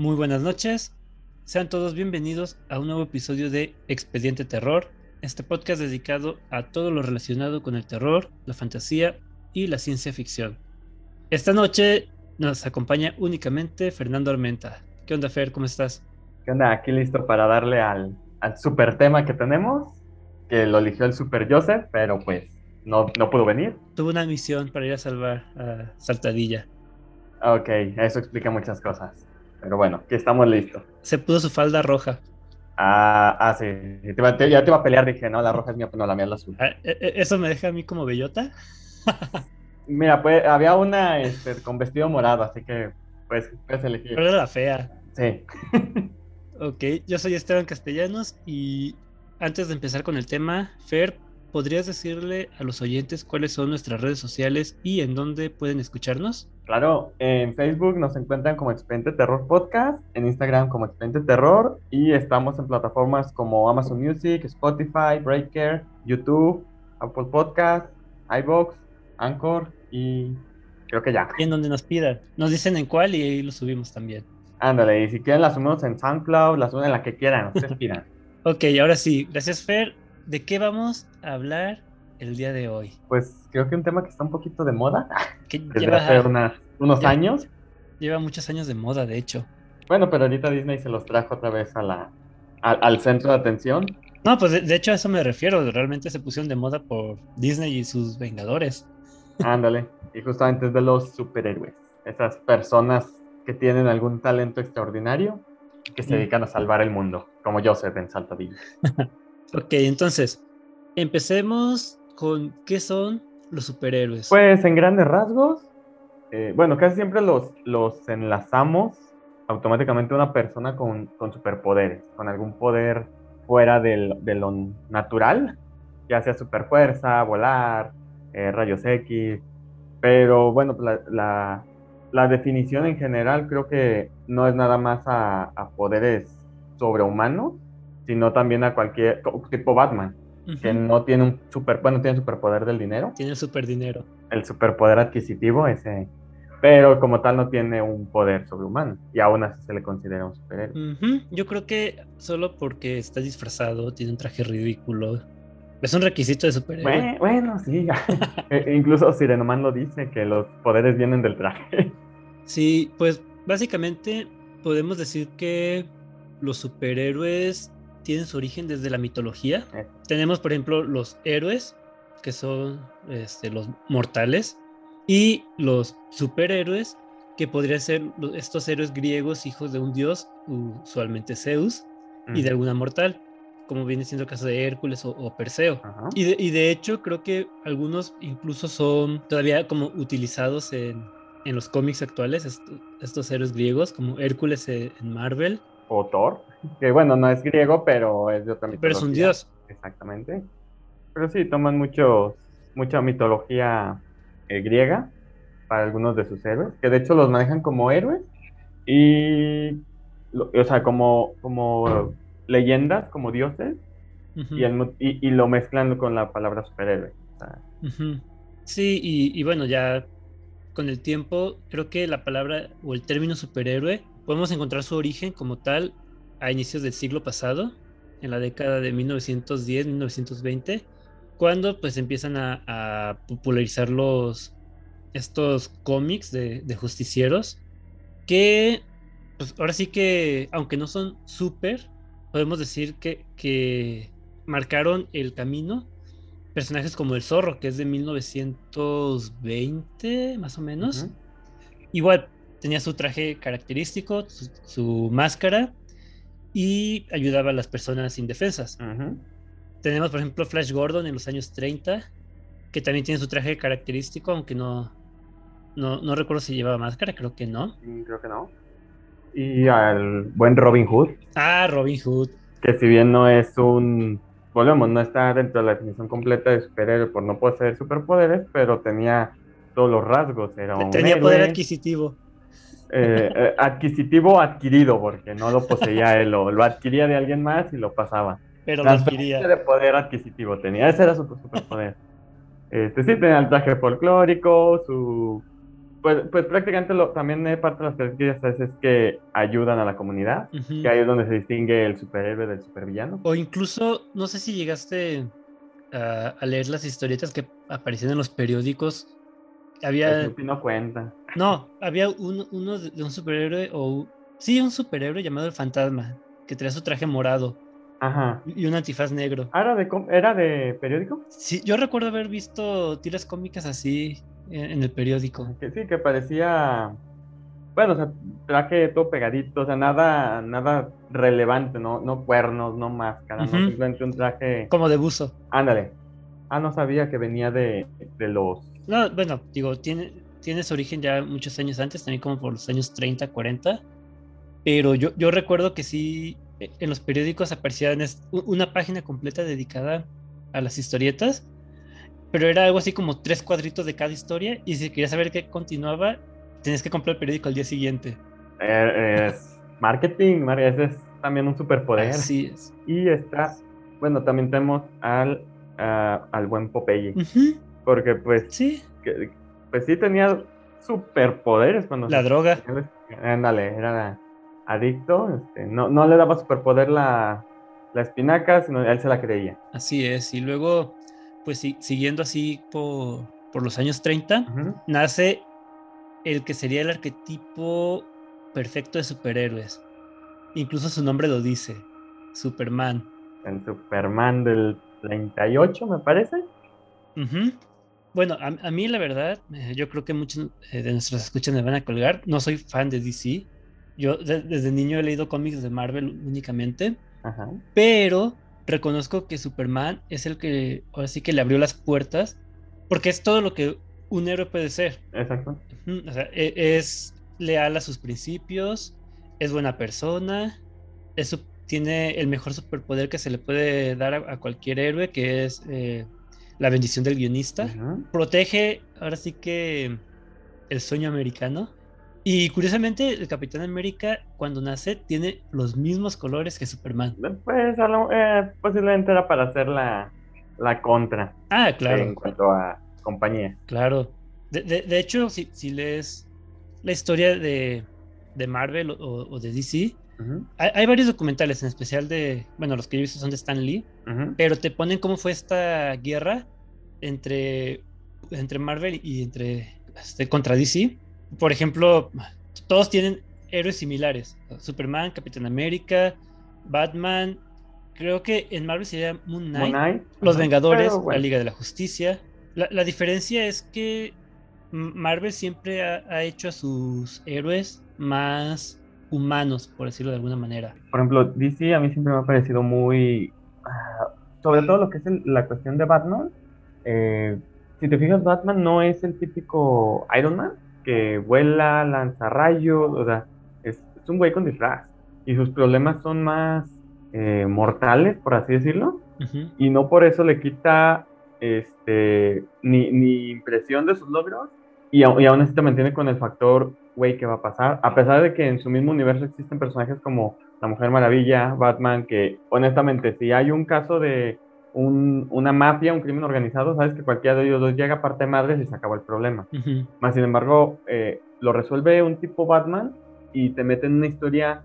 Muy buenas noches. Sean todos bienvenidos a un nuevo episodio de Expediente Terror, este podcast dedicado a todo lo relacionado con el terror, la fantasía y la ciencia ficción. Esta noche nos acompaña únicamente Fernando Armenta. ¿Qué onda, Fer? ¿Cómo estás? ¿Qué onda? Aquí listo para darle al, al super tema que tenemos, que lo eligió el Super Joseph, pero pues no, no pudo venir. Tuvo una misión para ir a salvar a Saltadilla. Ok, eso explica muchas cosas. Pero bueno, aquí estamos listos. Se puso su falda roja. Ah, ah sí. Ya te iba a pelear, dije, no, la roja es mía, no, la mía es la azul. Ah, e- e- ¿Eso me deja a mí como bellota? Mira, pues había una este, con vestido morado, así que pues puedes elegir. Pero era la fea. Sí. Ok, yo soy Esteban Castellanos y antes de empezar con el tema, Fer, ¿podrías decirle a los oyentes cuáles son nuestras redes sociales y en dónde pueden escucharnos? Claro, en Facebook nos encuentran como Expediente Terror Podcast, en Instagram como Expediente Terror y estamos en plataformas como Amazon Music, Spotify, Breaker, YouTube, Apple Podcast, iBox, Anchor y creo que ya. Y en donde nos pidan. Nos dicen en cuál y ahí lo subimos también. Ándale, y si quieren las subimos en SoundCloud, las suben en la que quieran, ustedes pidan. Ok, ahora sí, gracias Fer. ¿De qué vamos a hablar el día de hoy? Pues creo que un tema que está un poquito de moda, Que desde lleva, hace unos años. lleva muchos años de moda, de hecho. Bueno, pero ahorita Disney se los trajo otra vez a la, al- al centro de atención. No, pues de, de hecho a eso me refiero. Realmente se pusieron de moda por Disney y sus Vengadores. Ándale, y justamente es de los superhéroes, esas personas que tienen algún talento extraordinario que se Mm. dedican a salvar el mundo, como Joseph en Saltadilla. Ok, entonces, empecemos con qué son los superhéroes. Pues en grandes rasgos, eh, bueno, casi siempre los, los enlazamos automáticamente a una persona con, con superpoderes, con algún poder fuera del- de lo natural, ya sea superfuerza, volar, eh, rayos X, pero bueno, la, la- la definición en general creo que no es nada más a, a poderes sobrehumanos, sino también a cualquier, tipo Batman, Que no tiene un super, bueno, tiene superpoder del dinero, Tiene super dinero. el superpoder adquisitivo ese, pero como tal no tiene un poder sobrehumano y aún así se le considera un superhéroe. Yo creo que solo porque está disfrazado, tiene un traje ridículo. Es un requisito de superhéroe. Bueno, bueno, sí, E- incluso Sirenoman lo dice, que los poderes vienen del traje. Sí, pues básicamente podemos decir que los superhéroes tienen su origen desde la mitología. Eh. Tenemos, por ejemplo, los héroes, que son este, los mortales, y los superhéroes, que podrían ser estos héroes griegos, hijos de un dios, usualmente Zeus, y de alguna mortal, como viene siendo el caso de Hércules o, o Perseo. Y de, y de hecho creo que algunos incluso son todavía como utilizados en, en los cómics actuales, est- estos héroes griegos, como Hércules en Marvel, O Thor, que bueno, no es griego, pero es de otra mitología. pero es un dios. Exactamente. Pero sí, toman muchos, mucha mitología eh, griega para algunos de sus héroes, que de hecho los manejan como héroes y, o sea, como, como leyendas, como dioses, y, mo- y- y lo mezclan con la palabra superhéroe. O sea, ujú. Sí, y, y bueno, ya con el tiempo creo que la palabra o el término superhéroe podemos encontrar su origen como tal a inicios del siglo pasado, en la década de 1910-1920, cuando pues empiezan a, a popularizar los estos cómics de, de justicieros que pues ahora sí que aunque no son súper podemos decir que, que marcaron el camino. Personajes como el zorro que es de 1920 más o menos. Igual tenía su traje característico su, su máscara y ayudaba a las personas indefensas tenemos, por ejemplo, Flash Gordon en los años 30, que también tiene su traje característico, aunque no, no, no recuerdo si llevaba máscara, creo que no. Mm, Creo que no. Y al buen Robin Hood, Ah, Robin Hood. que si bien no es un, volvemos, no está dentro de la definición completa de superhéroe por no poseer superpoderes, pero tenía todos los rasgos, era un Tenía poder adquisitivo. Eh, eh, adquisitivo adquirido, porque no lo poseía él, lo, lo adquiría de alguien más y lo pasaba. Pero lo adquiría. de poder adquisitivo tenía, ese era su superpoder. Este sí tenía el traje folclórico, su Pues, pues prácticamente lo, también parte de las características es que ayudan a la comunidad, que ahí es donde se distingue el superhéroe del supervillano. O incluso, no sé si llegaste a, a leer las historietas que aparecían en los periódicos. Había, Snoopy no cuenta. No, había un- uno de, un superhéroe, o sí, un superhéroe llamado el Fantasma, que traía su traje morado Ajá. y un antifaz negro. Ah, ¿Era de, com- ¿Era de periódico? Sí, yo recuerdo haber visto tiras cómicas así en, en el periódico. Que sí, que parecía. Bueno, o sea, traje todo pegadito, o sea, nada, nada relevante, no, no cuernos, no máscara, no Ujú. simplemente un traje. Como de buzo. Ándale. Ah, no sabía que venía de, de los. No, bueno, digo, tiene, tiene su origen ya muchos años antes, también como por los años 30, 40. Pero yo, yo recuerdo que sí, eh, en los periódicos u- una página completa dedicada a las historietas, pero era algo así como tres cuadritos de cada historia, y si querías saber qué continuaba, tenías que comprar el periódico al día siguiente. eh, es marketing, mar- ese es también un superpoder. Así es. Y está. Bueno, también tenemos al, ah, al buen Popeye, Ujú, porque pues, Sí, que- pues sí tenía superpoderes cuando la se- droga. Ándale, era adicto. Este, no, no le daba superpoder la, la espinaca, sino él se la creía. Así es. Y luego, pues sí, siguiendo así por, por los años 30, Ujú. nace el que sería el arquetipo perfecto de superhéroes. Incluso su nombre lo dice, Superman. El Superman del 38, me parece. Ujú. Bueno, a, a mí la verdad, eh, yo creo que muchos eh, de nuestros escuchas me van a colgar. No soy fan de DC. Yo de- desde niño he leído cómics de Marvel únicamente, Ajá. pero reconozco que Superman es el que ahora sí que le abrió las puertas, porque es todo lo que un héroe puede ser. Exacto. O sea, e- es leal a sus principios, es buena persona, es tiene el mejor superpoder que se le puede dar a, a cualquier héroe, que es eh, la bendición del guionista. Protege, ahora sí que, el sueño americano. Y curiosamente, el Capitán América, cuando nace, tiene los mismos colores que Superman. Pues a lo- eh, posiblemente era para hacer la, la contra Ah, en claro, cuanto a compañía. claro. De, de- de hecho, si, si lees la historia de, de Marvel o, o de DC, Hay, hay varios documentales, en especial de, bueno, los que yo he visto son de Stan Lee, pero te ponen cómo fue esta guerra entre, entre Marvel y entre este, contra DC. Por ejemplo, todos tienen héroes similares: Superman, Capitán América, Batman. Creo que en Marvel sería Moon Knight, Moon Knight, Los. Vengadores, bueno, la Liga de la Justicia. La, la diferencia es que Marvel siempre ha, ha hecho a sus héroes más humanos, por decirlo de alguna manera. Por ejemplo, DC a mí siempre me ha parecido muy... ah, sobre todo lo que es el- la cuestión de Batman. eh, si te fijas, Batman no es el típico Iron Man que vuela, lanza rayos, o sea, es, es un güey con disfraz. Y sus problemas son más eh, mortales, por así decirlo. Y no por eso le quita este ni, ni impresión de sus logros y, y aún así te mantiene con el factor güey qué va a pasar a pesar de que en su mismo universo existen personajes como la Mujer Maravilla Batman que honestamente si hay un caso de un- una mafia un crimen organizado sabes que cualquiera de ellos dos llega a parte madres y se acabó el problema ujú. más sin embargo, eh, lo resuelve un tipo Batman y te mete en una historia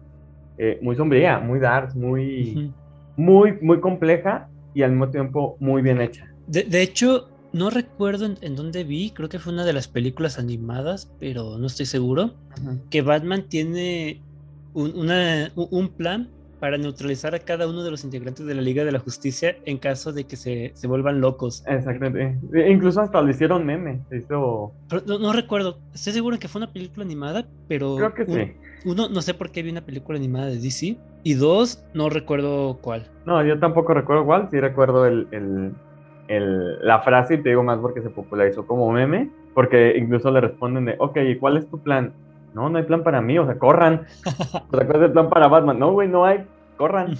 eh, muy sombría, muy dark, muy, muy, muy compleja y al mismo tiempo muy bien hecha. De, de hecho, no recuerdo en, en dónde vi, creo que fue una de las películas animadas, pero no estoy seguro, que Batman tiene un, una- un- un plan para neutralizar a cada uno de los integrantes de la Liga de la Justicia en caso de que se, se vuelvan locos. Exactamente. E Incluso hasta lo hicieron meme. Hizo. No, no recuerdo, estoy seguro que fue una película animada, pero Creo que un- sí. uno, no sé por qué vi una película animada de DC, y dos, no recuerdo cuál. No, yo tampoco recuerdo cuál. Sí recuerdo el, el- el- la frase y te digo más porque se popularizó como meme. Porque incluso le responden de, ok, ¿y cuál es tu plan? No, no hay plan para mí, o sea, corran. O sea, ¿cuál es el plan para Batman? No, güey, no hay, corran.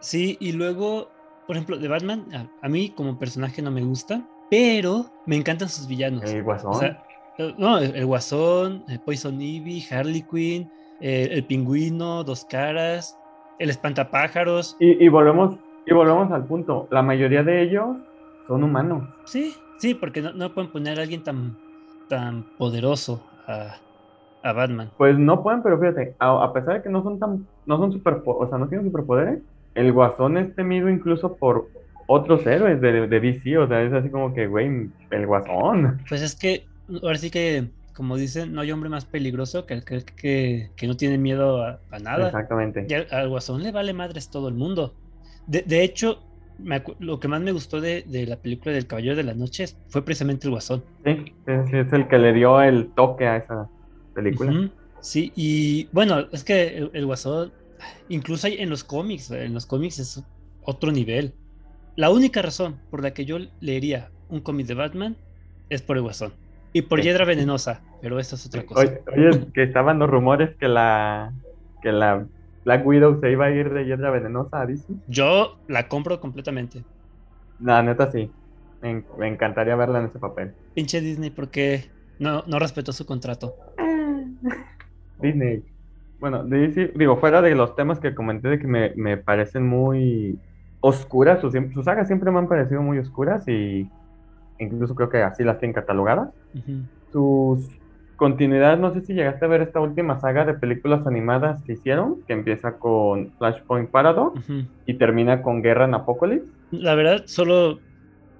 Sí, y luego, por ejemplo, de Batman, a, a mí como personaje no me gusta, pero me encantan sus villanos. El guasón. O sea, eh, no, el, el Guasón, el Poison Ivy, Harley Quinn, eh, el Pingüino, Dos Caras, el Espantapájaros. Y, y volvemos, y volvemos al punto. La mayoría de ellos son humanos. Sí, sí, porque no, no pueden poner a alguien tan, tan poderoso a, a Batman. Pues no pueden, pero fíjate, a, a pesar de que no son tan, no son super, o sea, no tienen superpoderes, el Guasón es temido incluso por otros héroes de, de DC, o sea, es así como que, güey, el Guasón. Pues es que, ahora sí que, como dicen, no hay hombre más peligroso que el que, que, que no tiene miedo a, a nada. Exactamente. Y al, al Guasón le vale madres todo el mundo. De, de hecho, me lo que más me gustó de, de la película del Caballero de la Noche fue precisamente el Guasón. Sí, es, es el que le dio el toque a esa película. Sí, y bueno, es que el, el Guasón, incluso hay en los cómics, en los cómics es otro nivel. La única razón por la que yo leería un cómic de Batman es por el Guasón. Y por Sí. Hiedra Venenosa, pero eso es otra cosa. Oye, oye, que estaban los rumores que la, que la Black Widow se iba a ir de hiedra venenosa a DC. Yo la compro completamente. La neta sí. Me, en- me encantaría verla en ese papel. Pinche Disney, porque no, no respetó su contrato. Disney. Bueno, DC, digo, fuera de los temas que comenté de que me, me parecen muy oscuras, sus, sus sagas siempre me han parecido muy oscuras y incluso creo que así las tienen catalogadas. Ujú. Sus continuidades, no sé si llegaste a ver esta última saga de películas animadas que hicieron, que empieza con Flashpoint Paradox y termina con Guerra en Apocalypse. La verdad, solo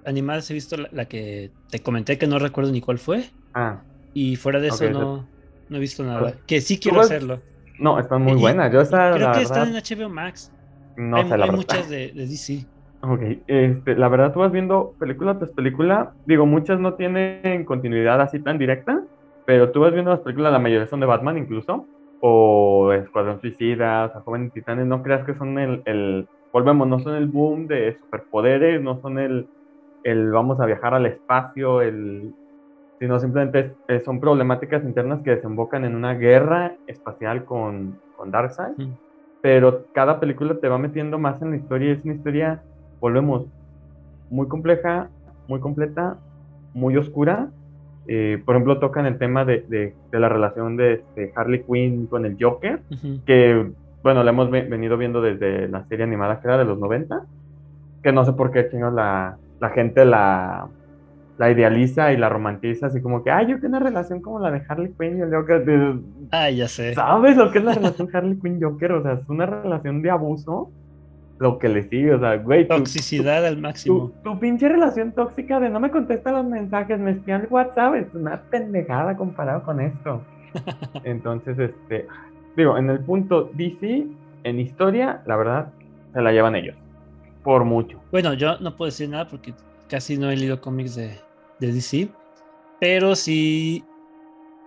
animadas he visto la, la que te comenté que no recuerdo ni cuál fue. Ah, Y fuera de eso no, no he visto nada. Que sí quiero hacerlo. no, están muy Y- buenas. Yo esa, Creo la que están verdad, en HBO Max. no hay sé la hay muchas de, de DC. Ok, este, la verdad tú vas viendo película tras película, digo, muchas no tienen continuidad así tan directa, pero tú vas viendo las películas, la mayoría son de Batman incluso, o Escuadrón Suicida, o sea, Jóvenes Titanes, no creas que son el, el, volvemos, no son el boom de superpoderes, no son el, el vamos a viajar al espacio, el, sino simplemente es- son problemáticas internas que desembocan en una guerra espacial con, con Darkseid Ujú. pero cada película te va metiendo más en la historia y es una historia, volvemos, muy compleja, muy completa, muy oscura. Eh, por ejemplo, tocan el tema de, de- de la relación de, este, Harley Quinn con el Joker, Ujú. que, bueno, la hemos ve- venido viendo desde la serie animada que era de los 90, que no sé por qué, chingos, la, la gente la, la idealiza y la romantiza, así como que, ay, yo quiero una relación como la de Harley Quinn y el Joker. de- Ah, ya sé. ¿Sabes lo que es la relación Harley Quinn Joker? O sea, es una relación de abuso. Lo que le sigue, o sea, güey, tu, Toxicidad al tu, máximo. tu pinche relación tóxica de no me contesta los mensajes, me espía el WhatsApp, es una pendejada comparado con esto. Entonces, este, digo, en el punto DC, en historia, la verdad, se la llevan ellos. Por mucho. Bueno, yo no puedo decir nada porque casi no he leído cómics de, de DC. Pero sí.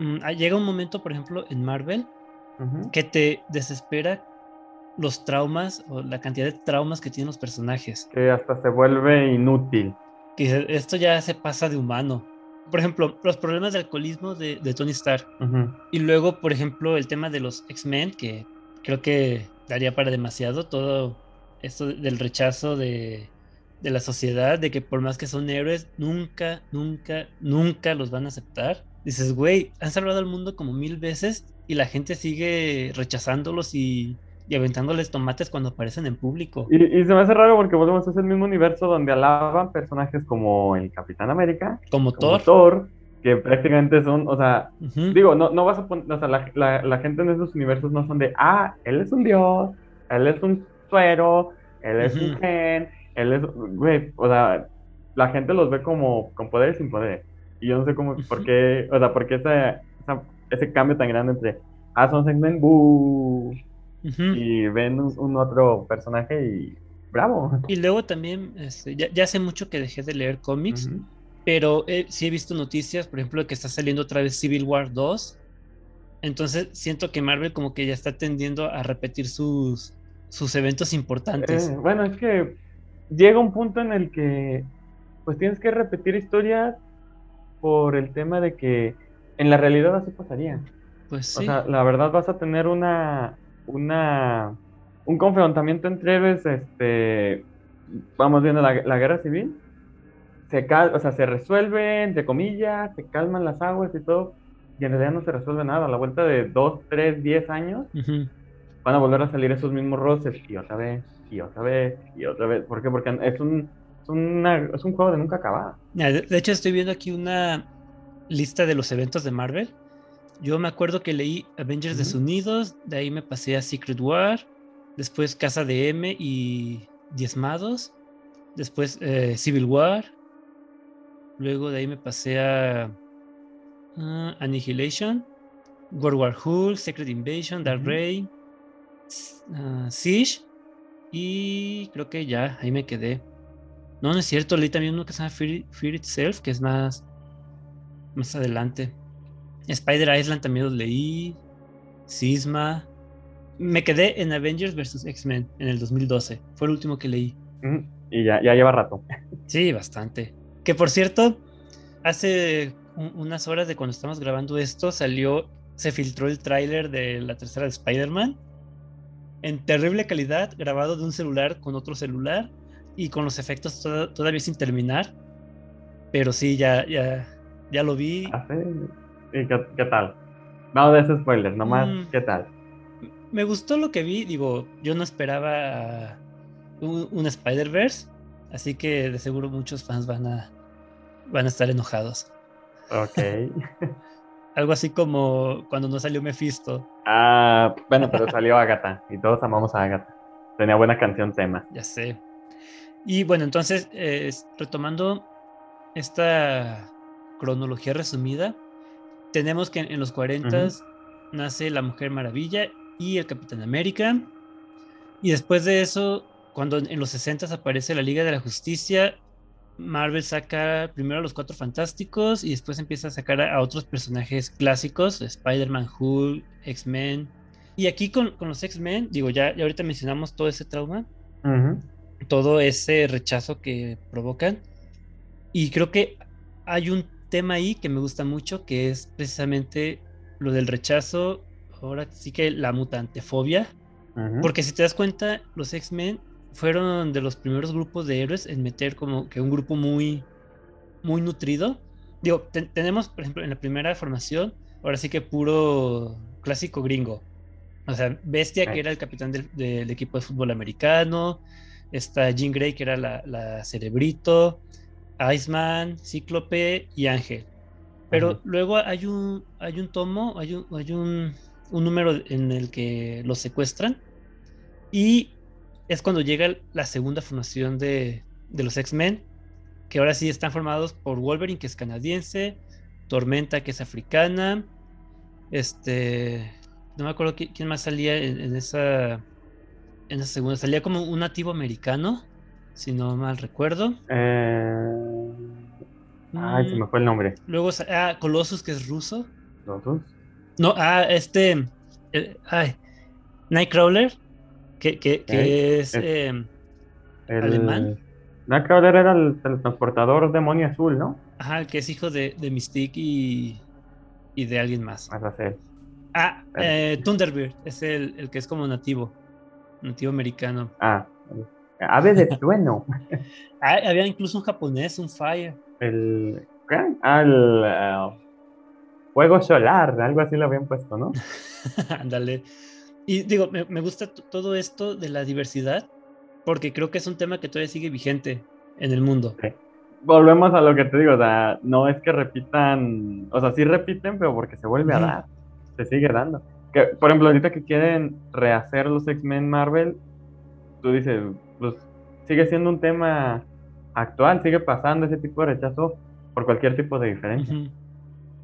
mm, ah, llega un momento, por ejemplo, en Marvel, Ujú. que te desespera los traumas o la cantidad de traumas que tienen los personajes. Que hasta se vuelve inútil. Que esto ya se pasa de humano. Por ejemplo, los problemas de alcoholismo de, de Tony Stark. Y luego, por ejemplo, el tema de los X-Men, que creo que daría para demasiado todo esto del rechazo de, de la sociedad, de que por más que son héroes, nunca, nunca, nunca los van a aceptar. Dices, güey, han salvado al mundo como mil veces y la gente sigue rechazándolos y, y aventándoles tomates cuando aparecen en público. Y, y se me hace raro porque volvemos, es el mismo universo donde alaban personajes como el Capitán América, Como como Thor. Thor, que prácticamente son, o sea, Ujú. digo, no, no vas a poner, o sea, la, la- la gente en esos universos no son de, ah, él es un dios, él es un suero, él es un Ujú. gen, él es, güey, o sea, la gente los ve como con poderes sin poderes. Y yo no sé cómo, por Ujú. qué, o sea, por qué esa- ese cambio tan grande entre, ah, son segment, y ven un, un otro personaje y bravo. Y luego también, este, ya, ya hace mucho que dejé de leer cómics. Pero eh, sí he visto noticias, por ejemplo, que está saliendo otra vez Civil War 2. Entonces siento que Marvel como que ya está tendiendo a repetir sus, sus eventos importantes. Eh, bueno, es que llega un punto en el que pues tienes que repetir historias por el tema de que en la realidad así pasaría. Pues O sí. sea, la verdad vas a tener una, una, un confrontamiento entre héroes, este, vamos viendo la, la guerra civil, se cal, o sea, se resuelve, entre comillas, se calman las aguas y todo, y en realidad no se resuelve nada. A la vuelta de dos, tres, diez años, Ujú. van a volver a salir esos mismos roces, y otra vez, y otra vez, y otra vez. ¿Por qué? Porque es un, es una- es un juego de nunca acabar. De hecho, estoy viendo aquí una, lista de los eventos de Marvel, yo me acuerdo que leí Avengers Desunidos, de ahí me pasé a Secret War, después Casa de M y Diezmados, después eh, Civil War, luego de ahí me pasé a Annihilation, World War Hulk, Secret Invasion, Dark Reign, ah, Siege y creo que ya, ahí me quedé. No, no es cierto, leí también uno que se llama Fear, Itself, que es más, más adelante. Spider Island también lo leí. Sisma. Me quedé en Avengers vs. X-Men en el 2012. Fue el último que leí. Y ya, ya lleva rato. Sí, bastante. Que por cierto, hace unas horas de cuando estamos grabando esto, salió, se filtró el tráiler de la tercera de Spider-Man en terrible calidad, grabado de un celular con otro celular y con los efectos todavía sin terminar. Pero sí, ya, ya, ya lo vi. Ah, ¿Y qué, tal? No de esos spoilers, nomás, mm. ¿qué tal? Me gustó lo que vi, digo, yo no esperaba un Spider-Verse, así que de seguro muchos fans van a, van a estar enojados. Ok. Algo así como cuando no salió Mephisto. Ah, bueno, pero salió Agatha y todos amamos a Agatha. Tenía buena canción tema. Ya sé. Y bueno, entonces, eh, retomando esta cronología resumida, tenemos que en los 40 nace la Mujer Maravilla y el Capitán América. Y después de eso, cuando en los 60 aparece la Liga de la Justicia, Marvel saca primero a los Cuatro Fantásticos y después empieza a sacar a, otros personajes clásicos, Spider-Man, Hulk, X-Men. Y aquí con, los X-Men, digo, ya, ya ahorita mencionamos todo ese trauma, todo ese rechazo que provocan. Y creo que hay un tema ahí que me gusta mucho, que es precisamente lo del rechazo, ahora sí que la mutantefobia. Porque si te das cuenta, los X-Men fueron de los primeros grupos de héroes en meter como que un grupo muy, muy nutrido. Digo, tenemos, por ejemplo, en la primera formación, ahora sí que puro clásico gringo. O sea, Bestia, que era el capitán del, equipo de fútbol americano. Está Jean Grey, que era la, cerebrito. Iceman, Cíclope y Ángel. Pero luego hay un, hay un tomo, hay un, hay un, un número en el que los secuestran. Y es cuando llega la segunda formación de, los X-Men, que ahora sí están formados por Wolverine, que es canadiense, Tormenta, que es africana, este, no me acuerdo quién, más salía en, esa, en esa segunda, salía como un nativo americano, si no mal recuerdo. Eh, ay, se me fue el nombre. Luego, ah, Colossus, que es ruso. ¿Colossus? No, ah, este, eh, ay, Nightcrawler, que, es em, alemán. Nightcrawler era el, transportador demonio azul, ¿no? Ajá, que es hijo de, de Mystique y, y de alguien más. Ah, eh, Thunderbird es el, el, que es como nativo, nativo americano. Ah, ave de trueno. ah, había incluso un japonés, un Fire. El, ¿qué? El uh, fuego solar, algo así lo habían puesto, ¿no? Ándale. Y digo, me, gusta todo esto de la diversidad porque creo que es un tema que todavía sigue vigente en el mundo. Volvemos a lo que te digo, o sea, no es que repitan, o sea, sí repiten, pero porque se vuelve a dar, se sigue dando. Que, por ejemplo, ahorita que quieren rehacer los X-Men Marvel, tú dices, pues sigue siendo un tema actual, sigue pasando ese tipo de rechazo por cualquier tipo de diferencia,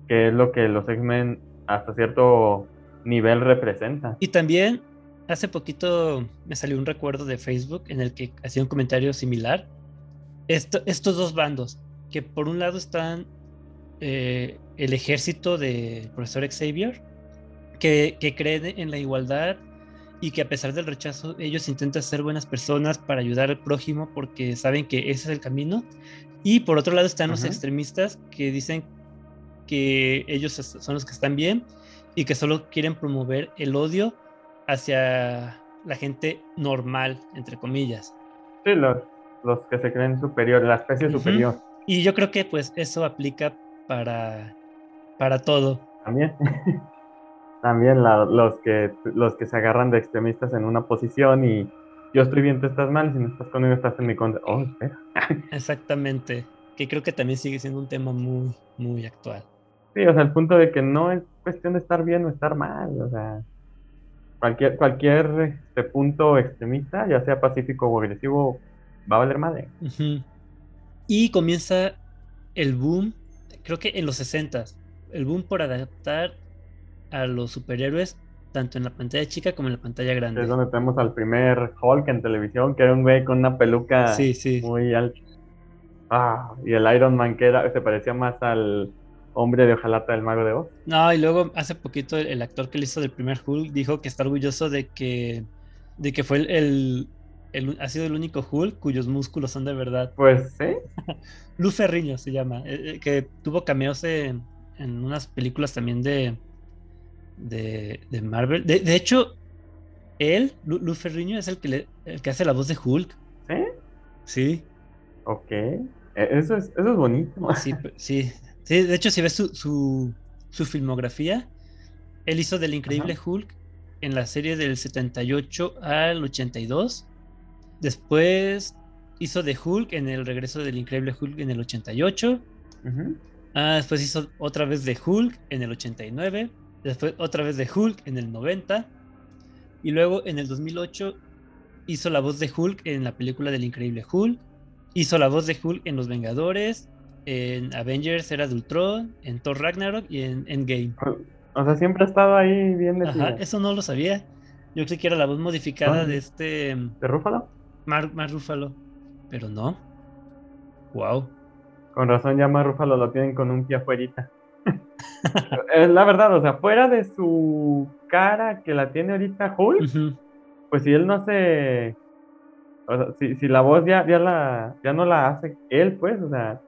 que es lo que los X-Men hasta cierto nivel representa. Y también hace poquito me salió un recuerdo de Facebook en el que hacía un comentario similar. estos dos bandos, que por un lado están eh, el ejército del profesor Xavier, que, que creen en la igualdad y que a pesar del rechazo ellos intentan ser buenas personas para ayudar al prójimo porque saben que ese es el camino. Y por otro lado están los extremistas que dicen que ellos son los que están bien y que solo quieren promover el odio hacia la gente normal, entre comillas. Sí, los, los que se creen superior, la especie superior. Y yo creo que pues eso aplica para, para todo. También. También los, que, los que se agarran de extremistas en una posición y yo estoy bien, tú estás mal, si no estás conmigo estás en mi contra. Oh, espera. Exactamente. Que creo que también sigue siendo un tema muy, muy actual. Sí, o sea, el punto de que no es cuestión de estar bien o estar mal, o sea, cualquier, cualquier este punto extremista, ya sea pacífico o agresivo, va a valer madre. Y comienza el boom, creo que en los 60 el boom por adaptar a los superhéroes tanto en la pantalla chica como en la pantalla grande. Es donde tenemos al primer Hulk en televisión, que era un güey con una peluca muy alta. Ah, y el Iron Man que era, se parecía más al hombre de hojalata del mago de Oz. No, y luego hace poquito el, actor que le hizo del primer Hulk dijo que está orgulloso de que, de que fue el, ha sido el único Hulk cuyos músculos son de verdad. Pues sí. Luz Ferriño se llama, eh, eh, que tuvo cameos en, unas películas también de, de, Marvel. De, hecho, él, Luz Ferriño, es el que, le, el que hace la voz de Hulk. ¿Sí? Sí. Ok. E, eso es, eso es bonito. Sí, sí. Sí, de hecho, si ves su, su, filmografía, él hizo del Increíble Hulk en la serie del 78 al 82. Después hizo de Hulk en el regreso del Increíble Hulk en el 88. ah, después hizo otra vez de Hulk en el 89. Después otra vez de Hulk en el 90. Y luego en el 2008 hizo la voz de Hulk en la película del Increíble Hulk. Hizo la voz de Hulk en Los Vengadores, en Avengers Era de Ultron, en Thor Ragnarok y en Endgame. O sea, siempre ha estado ahí bien Ajá, eso no lo sabía. Yo creí que era la voz modificada de este... ¿De Rúfalo? Mar, Rúfalo. Pero no. Wow. Con razón ya Mar Rúfalo lo tienen con un pie afuerita. es la verdad, o sea, fuera de su cara que la tiene ahorita Hulk, pues si él no hace o sea, si, si la voz ya, ya, la, ya no la hace él, pues, o sea,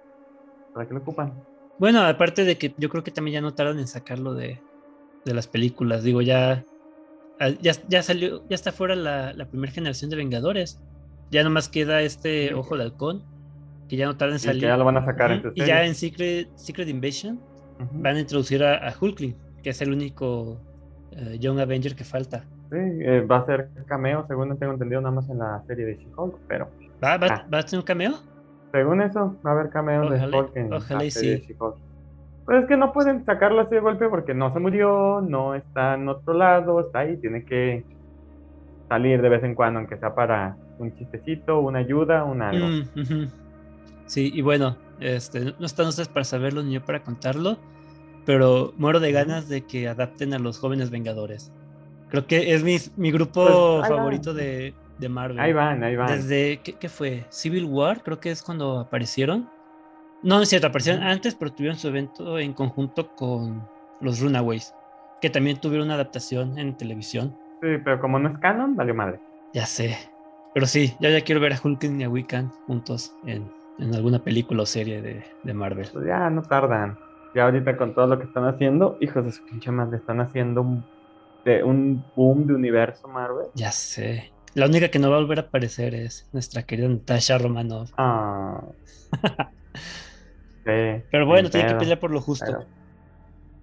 ¿para qué lo ocupan? Bueno, aparte de que yo creo que también ya no tardan en sacarlo de, de las películas. Digo, ya, ah, ya, ya salió, ya está fuera la, la primera generación de Vengadores. Ya nomás queda este Ojo de Halcón, que ya no tarda en salir. Que ya lo van a sacar en Y ya en Secret, Secret Invasion van a introducir a, a, Hulkling, que es el único uh, Young Avenger que falta. Sí, eh, va a ser cameo, según tengo entendido, nada más en la serie de She-Hulk, pero... ¿Va, va, ah. ¿Va, a tener un cameo? Según eso, va a haber cameo de Hulk en la serie sí. de She-Hulk. Pues es que no pueden sacarlo así de golpe porque no se murió, no está en otro lado, está ahí, tiene que salir de vez en cuando, aunque sea para un chistecito, una ayuda, un algo. Mm, sí, y bueno, este, no están ustedes para saberlo ni yo para contarlo, pero muero de ganas de que adapten a los jóvenes Vengadores. Creo que es mi, mi grupo pues, favorito de, de, Marvel. Ahí van, ahí van. Desde, ¿qué, ¿qué, fue? Civil War, creo que es cuando aparecieron. No, no es cierto, aparecieron antes, pero tuvieron su evento en conjunto con los Runaways, que también tuvieron una adaptación en televisión. Sí, pero como no es canon, valió madre. Ya sé. Pero sí, ya, ya quiero ver a Hulk y a Wiccan juntos en, en alguna película o serie de, de Marvel. Pues ya no tardan. Ya ahorita con todo lo que están haciendo, hijos de su pinche madre, están haciendo un de un boom de universo Marvel. Ya sé. La única que no va a volver a aparecer es nuestra querida Natasha Romanoff. Ah. Pero bueno, tiene que pelear por lo justo.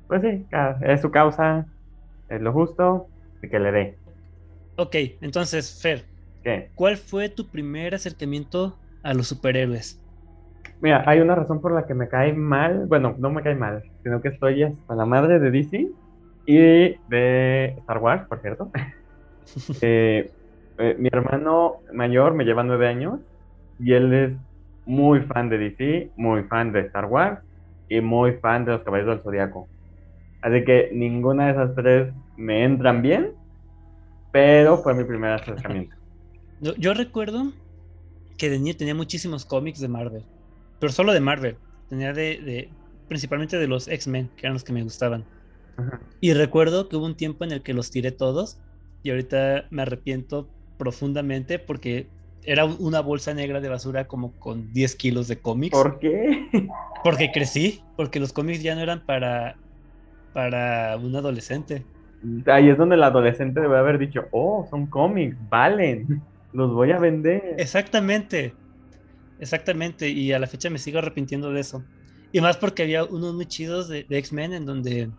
pues sí, es su causa, es lo justo y que le dé. Ok, entonces, Fer, ¿Qué? ¿cuál fue tu primer acercamiento a los superhéroes? Mira, hay una razón por la que me cae mal, bueno, no me cae mal, sino que estoy hasta la madre de DC y de Star Wars, por cierto. Eh, eh, mi hermano mayor me lleva nueve años y él es muy fan de DC, muy fan de Star Wars y muy fan de los Caballeros del Zodiaco. Así que ninguna de esas tres me entran bien, pero fue mi primer acercamiento. Yo, recuerdo que de niño tenía muchísimos cómics de Marvel, pero solo de Marvel. Tenía de, de principalmente de los X-Men, que eran los que me gustaban. Y recuerdo que hubo un tiempo en el que los tiré todos y ahorita me arrepiento profundamente porque era una bolsa negra de basura como con 10 kilos de cómics. ¿Por qué? Porque crecí, porque los cómics ya no eran para, para un adolescente. Ahí es donde el adolescente debe haber dicho, oh, son cómics, valen, los voy a vender. Exactamente, exactamente, y a la fecha me sigo arrepintiendo de eso. Y más porque había unos muy chidos de X-Men en donde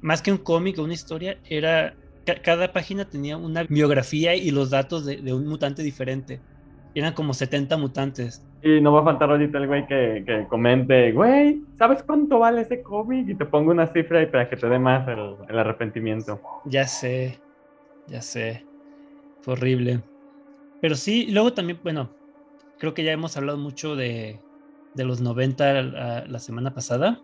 más que un cómic o una historia, era cada página tenía una biografía y los datos de, un mutante diferente. eran como 70 mutantes. Y no va a faltar ahorita el güey que, que comente, güey, ¿sabes cuánto vale ese cómic? Y te pongo una cifra y para que te dé más el, el arrepentimiento. Ya sé, ya sé. Fue horrible. Pero sí, luego también, bueno, creo que ya hemos hablado mucho de, de los 90 la, la semana pasada.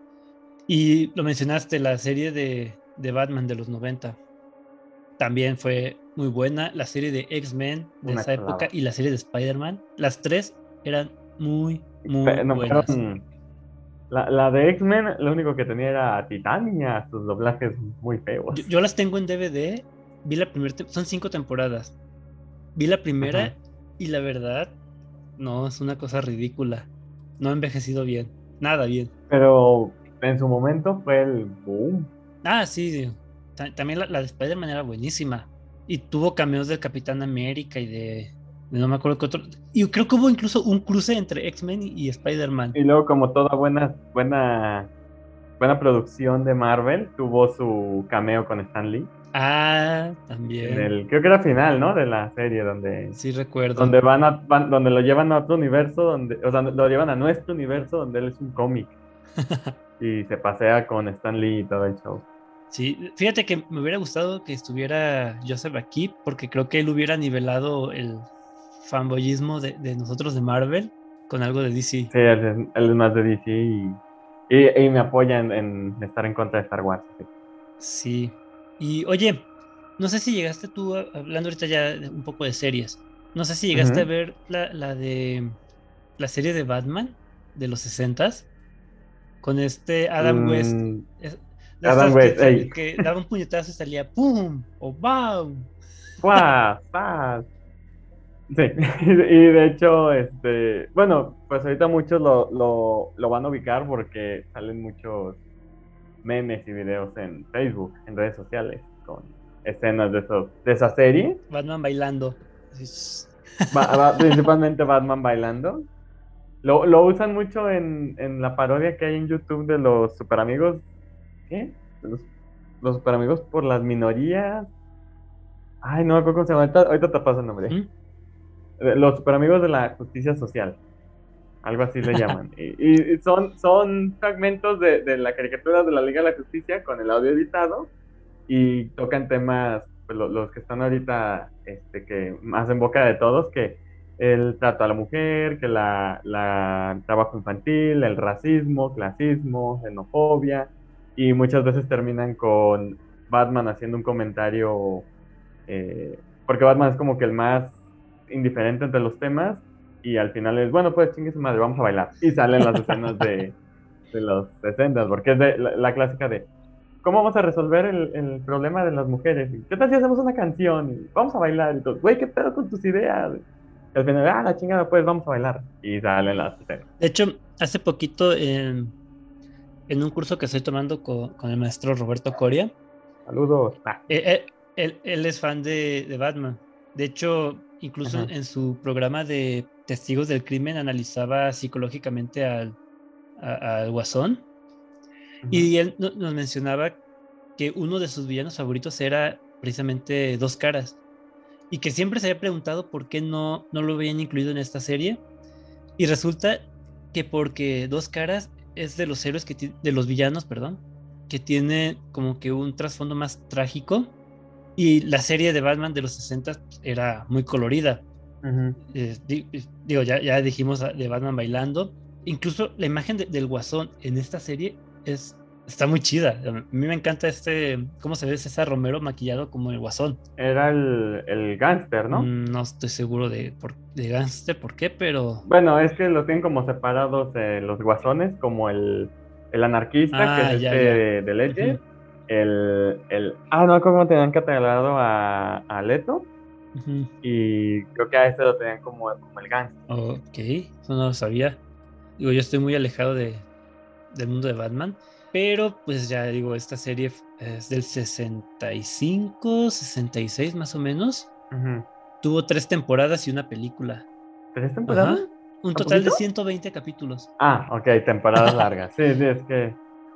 Y lo mencionaste, la serie de, de Batman de los 90 también fue muy buena. La serie de X-Men de Una esa época y la serie de Spider-Man, las tres eran muy, muy no, buenas. fueron- la, la de X-Men, lo único que tenía era Titania, sus doblajes muy feos. Yo, yo las tengo en DVD, vi la primera, son cinco temporadas. Vi la primera Ajá. y la verdad, no, es una cosa ridícula. No ha envejecido bien, nada bien. Pero en su momento fue el boom. Ah, sí, sí. Ta- también la, la de Spider-Man era buenísima. Y tuvo cameos del Capitán América y de, de no me acuerdo qué otro. Y creo que hubo incluso un cruce entre X-Men y, y Spider-Man. Y luego, como toda buena, buena, buena producción de Marvel, tuvo su cameo con Stan Lee. Ah, En también. el, creo que era final, ¿no? De la serie, donde, Sí, recuerdo. donde van, a, van- donde lo llevan a otro universo, donde, o sea, lo llevan a nuestro universo, donde él es un cómic. y se pasea con Stan Lee y todo el show. Sí, fíjate que me hubiera gustado que estuviera Joseph aquí, porque creo que él hubiera nivelado el fanboyismo de, de nosotros de Marvel con algo de DC. Sí, él es, él es más de DC y, y, y me apoya en, en estar en contra de Star Wars. sí. Sí. Y oye, no sé si llegaste tú, hablando ahorita ya de un poco de series, no sé si llegaste a ver la, la de la serie de Batman de los 60s con este Adam West. Mm, Es- de Adam West, que, que daba un puñetazo y salía ¡pum! o ¡bam! ¡Guau! Sí, y de hecho, este, bueno, pues ahorita muchos lo, lo, lo van a ubicar porque salen muchos memes y videos en Facebook, en redes sociales, con escenas de, esos, de esa serie, Batman bailando. Ba- ba- principalmente Batman bailando. Lo, lo usan mucho en, en la parodia que hay en YouTube de los super amigos. ¿Qué? Los, los super amigos por las minorías. Ay, no me acuerdo cómo se llama. Ahorita, ahorita te paso el nombre. ¿Mm? Los super amigos de la justicia social. Algo así le llaman. Y, y son, son fragmentos de, de la caricatura de la Liga de la Justicia con el audio editado y tocan temas, pues, lo- los que están ahorita este, que más en boca de todos, que el trato a la mujer, que la, la el trabajo infantil, el racismo, clasismo, xenofobia, y muchas veces terminan con Batman haciendo un comentario, eh, porque Batman es como que el más indiferente entre los temas, y al final es, bueno, pues chingue su madre, vamos a bailar. Y salen las escenas de, de los 60, porque es de, la, la clásica de, ¿cómo vamos a resolver el, el problema de las mujeres? Y, ¿Qué tal si hacemos una canción? Y vamos a bailar. Y todo, güey, ¿qué pedo con tus ideas? Y al final, ah, la chingada, pues vamos a bailar. Y salen las escenas. De hecho, hace poquito en, en un curso que estoy tomando con, con el maestro Roberto Coria, Saludos. Ah, eh, eh, él, él es fan de, de Batman. De hecho, incluso Ajá. en su programa de Testigos del Crimen analizaba psicológicamente al, a- al Guasón. Y él no- nos mencionaba que uno de sus villanos favoritos era precisamente Dos Caras. Y que siempre se había preguntado por qué no, no lo habían incluido en esta serie. Y resulta que porque Dos Caras es de los héroes que de los villanos, perdón, que tiene como que un trasfondo más trágico. Y la serie de Batman de los 60 era muy colorida. Eh, di- digo, ya, ya dijimos de Batman bailando. Incluso la imagen de- del guasón en esta serie es, está muy chida. A mí me encanta este, cómo se ve César Romero maquillado como el guasón. Era el, el gángster, ¿no? Mm, No estoy seguro de, por, de Gangster por qué, pero... Bueno, es que lo tienen como separados eh, los guasones, como el, el anarquista, Ah, que es ya, este ya. de, Ledger. Ujú. El, el. Ah, no, como tenían catalogado a, a Leto. Y creo que a este lo tenían como, como el gángster. Ok, eso no lo sabía. Digo, yo estoy muy alejado de, del mundo de Batman. Pero pues ya digo, esta serie es del 65, 66 más o menos. Tuvo tres temporadas y una película. ¿Tres temporadas? Ajá. Un ¿Tan total de poquito? 120 capítulos. Ah, ok, temporadas largas. Sí, sí, es que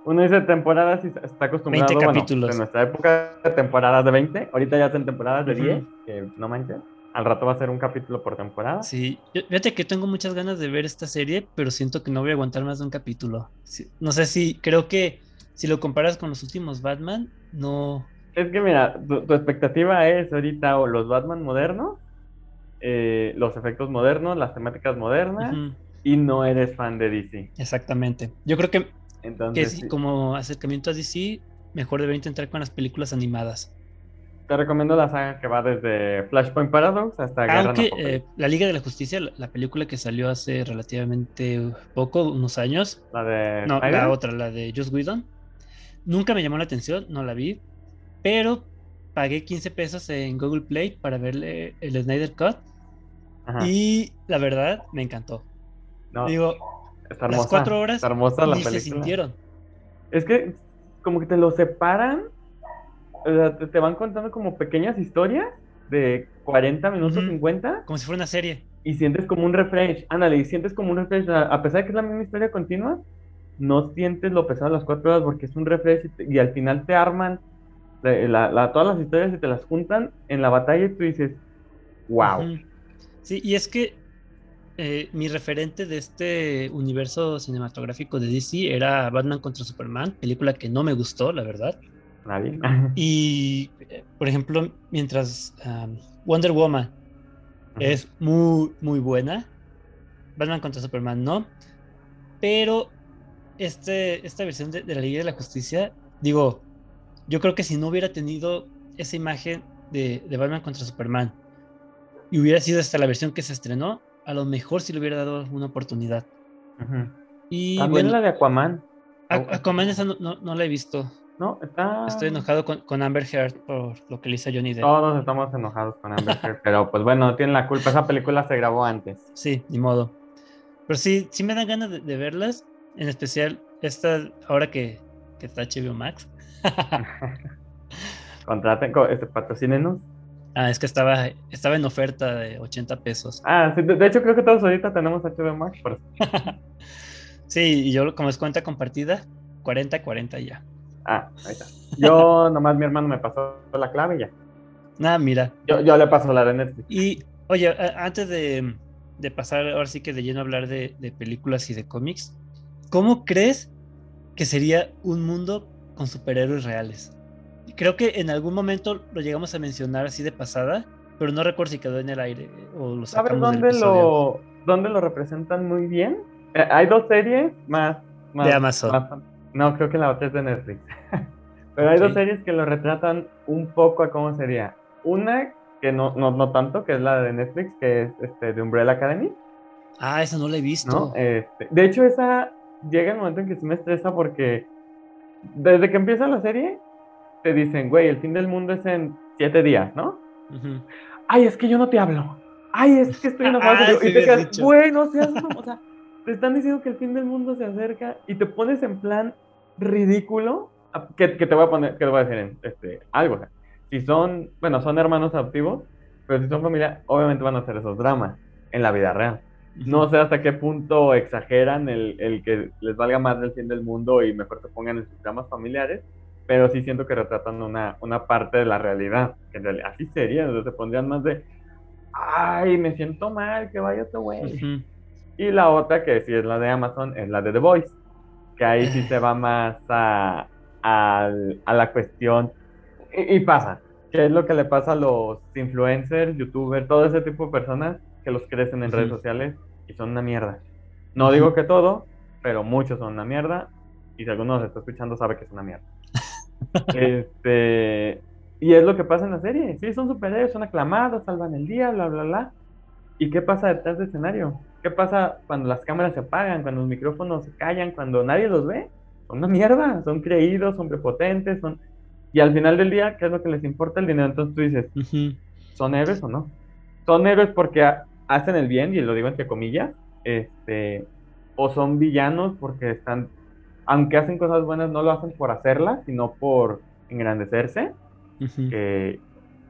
uno dice temporadas y está acostumbrado 20 bueno, capítulos. en nuestra época temporadas de 20, ahorita ya hacen temporadas de Ujú. 10, que no manches. Al rato va a ser un capítulo por temporada. Sí, fíjate que tengo muchas ganas de ver esta serie, pero siento que no voy a aguantar más de un capítulo. no sé si, creo que si lo comparas con los últimos Batman, no. Es que mira, tu, expectativa es ahorita o los Batman modernos, eh, los efectos modernos, las temáticas modernas, y no eres fan de DC. Exactamente. Yo creo que, Entonces, que como acercamiento a DC, mejor debería intentar con las películas animadas. Te recomiendo la saga que va desde Flashpoint Paradox hasta Guerra Aunque eh, La Liga de la Justicia, la, película que salió hace relativamente poco, unos años. La de. No, la otra, la de Joss Whedon. Nunca me llamó la atención, no la vi. Pero pagué 15 pesos en Google Play para verle el Snyder Cut. Y la verdad, me encantó. Digo, las cuatro horas hermosa la se sintieron. Es que como que te lo separan te van contando como pequeñas historias de 40 minutos, 50. Como si fuera una serie. Y sientes como un refresh. Ándale, y sientes como un refresh. A pesar de que es la misma historia continua, no sientes lo pesado de las cuatro horas porque es un refresh y, al final te arman la, todas las historias y te las juntan en la batalla y tú dices, wow. Sí, y es que eh, mi referente de este universo cinematográfico de DC era Batman contra Superman, película que no me gustó, la verdad. Nadie. Y, por ejemplo, mientras Wonder Woman es muy, muy buena, Batman contra Superman no, pero este, esta versión de, la Liga de la Justicia, digo, yo creo que si no hubiera tenido esa imagen de, Batman contra Superman y hubiera sido hasta la versión que se estrenó, a lo mejor si le hubiera dado una oportunidad. Y También la de Aquaman. Aquaman esa no la he visto. No, está... Estoy enojado con, Amber Heard por lo que le hizo Johnny Depp. Todos estamos enojados con Amber Heard, pero pues bueno, no tienen la culpa. Esa película se grabó antes. Sí, ni modo. Pero sí, sí me dan ganas de, verlas. En especial esta, ahora que, que está HBO Max. Contraten, este, patrocínenos. Ah, es que estaba, estaba en oferta de 80 pesos. Ah, sí, de, hecho creo que todos ahorita tenemos HBO Max. sí, y yo como es cuenta compartida, 40-40 ya. Ah, ahí está. Yo nomás mi hermano me pasó la clave y ya. Ah, mira. Yo, yo le paso la de Netflix. Y, oye, antes de, pasar ahora sí que de lleno a hablar de, películas y de cómics, ¿cómo crees que sería un mundo con superhéroes reales? Creo que en algún momento lo llegamos a mencionar así de pasada, pero no recuerdo si quedó en el aire o lo ¿Sabes dónde lo, dónde lo representan muy bien? Eh, hay dos series más, de Amazon. No, creo que la otra es de Netflix. Pero hay dos series que lo retratan un poco a cómo sería. Una que no, no, no tanto, que es la de Netflix, que es este, de Umbrella Academy. Ah, esa no la he visto. Este, de hecho, esa llega el momento en que se me estresa porque desde que empieza la serie, te dicen, güey, el fin del mundo es en siete días, ¿no? Ay, es que yo no te hablo. Ay, es que estoy enojado. ah, y te quedas, güey, no seas o sea, te están diciendo que el fin del mundo se acerca y te pones en plan ridículo, que, te voy a poner, que te voy a decir este, algo. si son, bueno, son hermanos adoptivos, pero si son familia, obviamente van a hacer esos dramas en la vida real. No sé hasta qué punto exageran el, el, que les valga más del fin del mundo y mejor se pongan en sus dramas familiares, pero sí siento que retratan una, una parte de la realidad, que en realidad así sería, entonces se pondrían más de, ay, me siento mal, que vaya este güey. Y la otra, que sí es la de Amazon, es la de The Voice que ahí sí se va más a, la cuestión. Y, pasa, que es lo que le pasa a los influencers, youtubers, todo ese tipo de personas que los crecen en redes sociales y son una mierda. No digo que todo, pero muchos son una mierda. Y si alguno nos está escuchando, sabe que es una mierda. Este, y es lo que pasa en la serie. Sí, son superhéroes, son aclamados, salvan el día, bla, bla, bla. ¿Y qué pasa detrás del escenario? ¿Qué pasa cuando las cámaras se apagan, cuando los micrófonos se callan, cuando nadie los ve? Son una mierda, son creídos, son prepotentes, son... Y al final del día, ¿qué es lo que les importa el dinero? Entonces tú dices, ¿son héroes o no? Son héroes porque hacen el bien, y lo digo entre comillas, este, o son villanos porque están, aunque hacen cosas buenas, no lo hacen por hacerlas, sino por engrandecerse,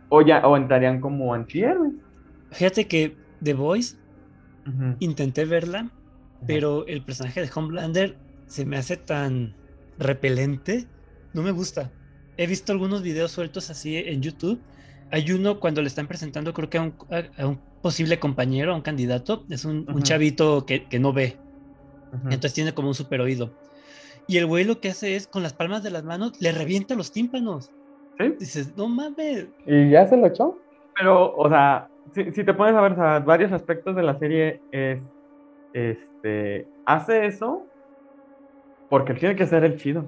o, ya, o entrarían como antihéroes. Fíjate que The Voice Intenté verla, pero el personaje de Homelander se me hace tan repelente. No me gusta. He visto algunos videos sueltos así en YouTube hay uno cuando le están presentando, creo que a un, a, un posible compañero, a un candidato, es un, un chavito que, que, no ve. Entonces tiene como un super oído. Y el güey lo que hace es, con las palmas de las manos, le revienta los tímpanos. ¿Sí? Dices, no mames. ¿Y ya se lo echó? Pero, o sea, si, si te pones a ver, o sea, varios aspectos de la serie es, este, hace eso porque tiene que ser el chido.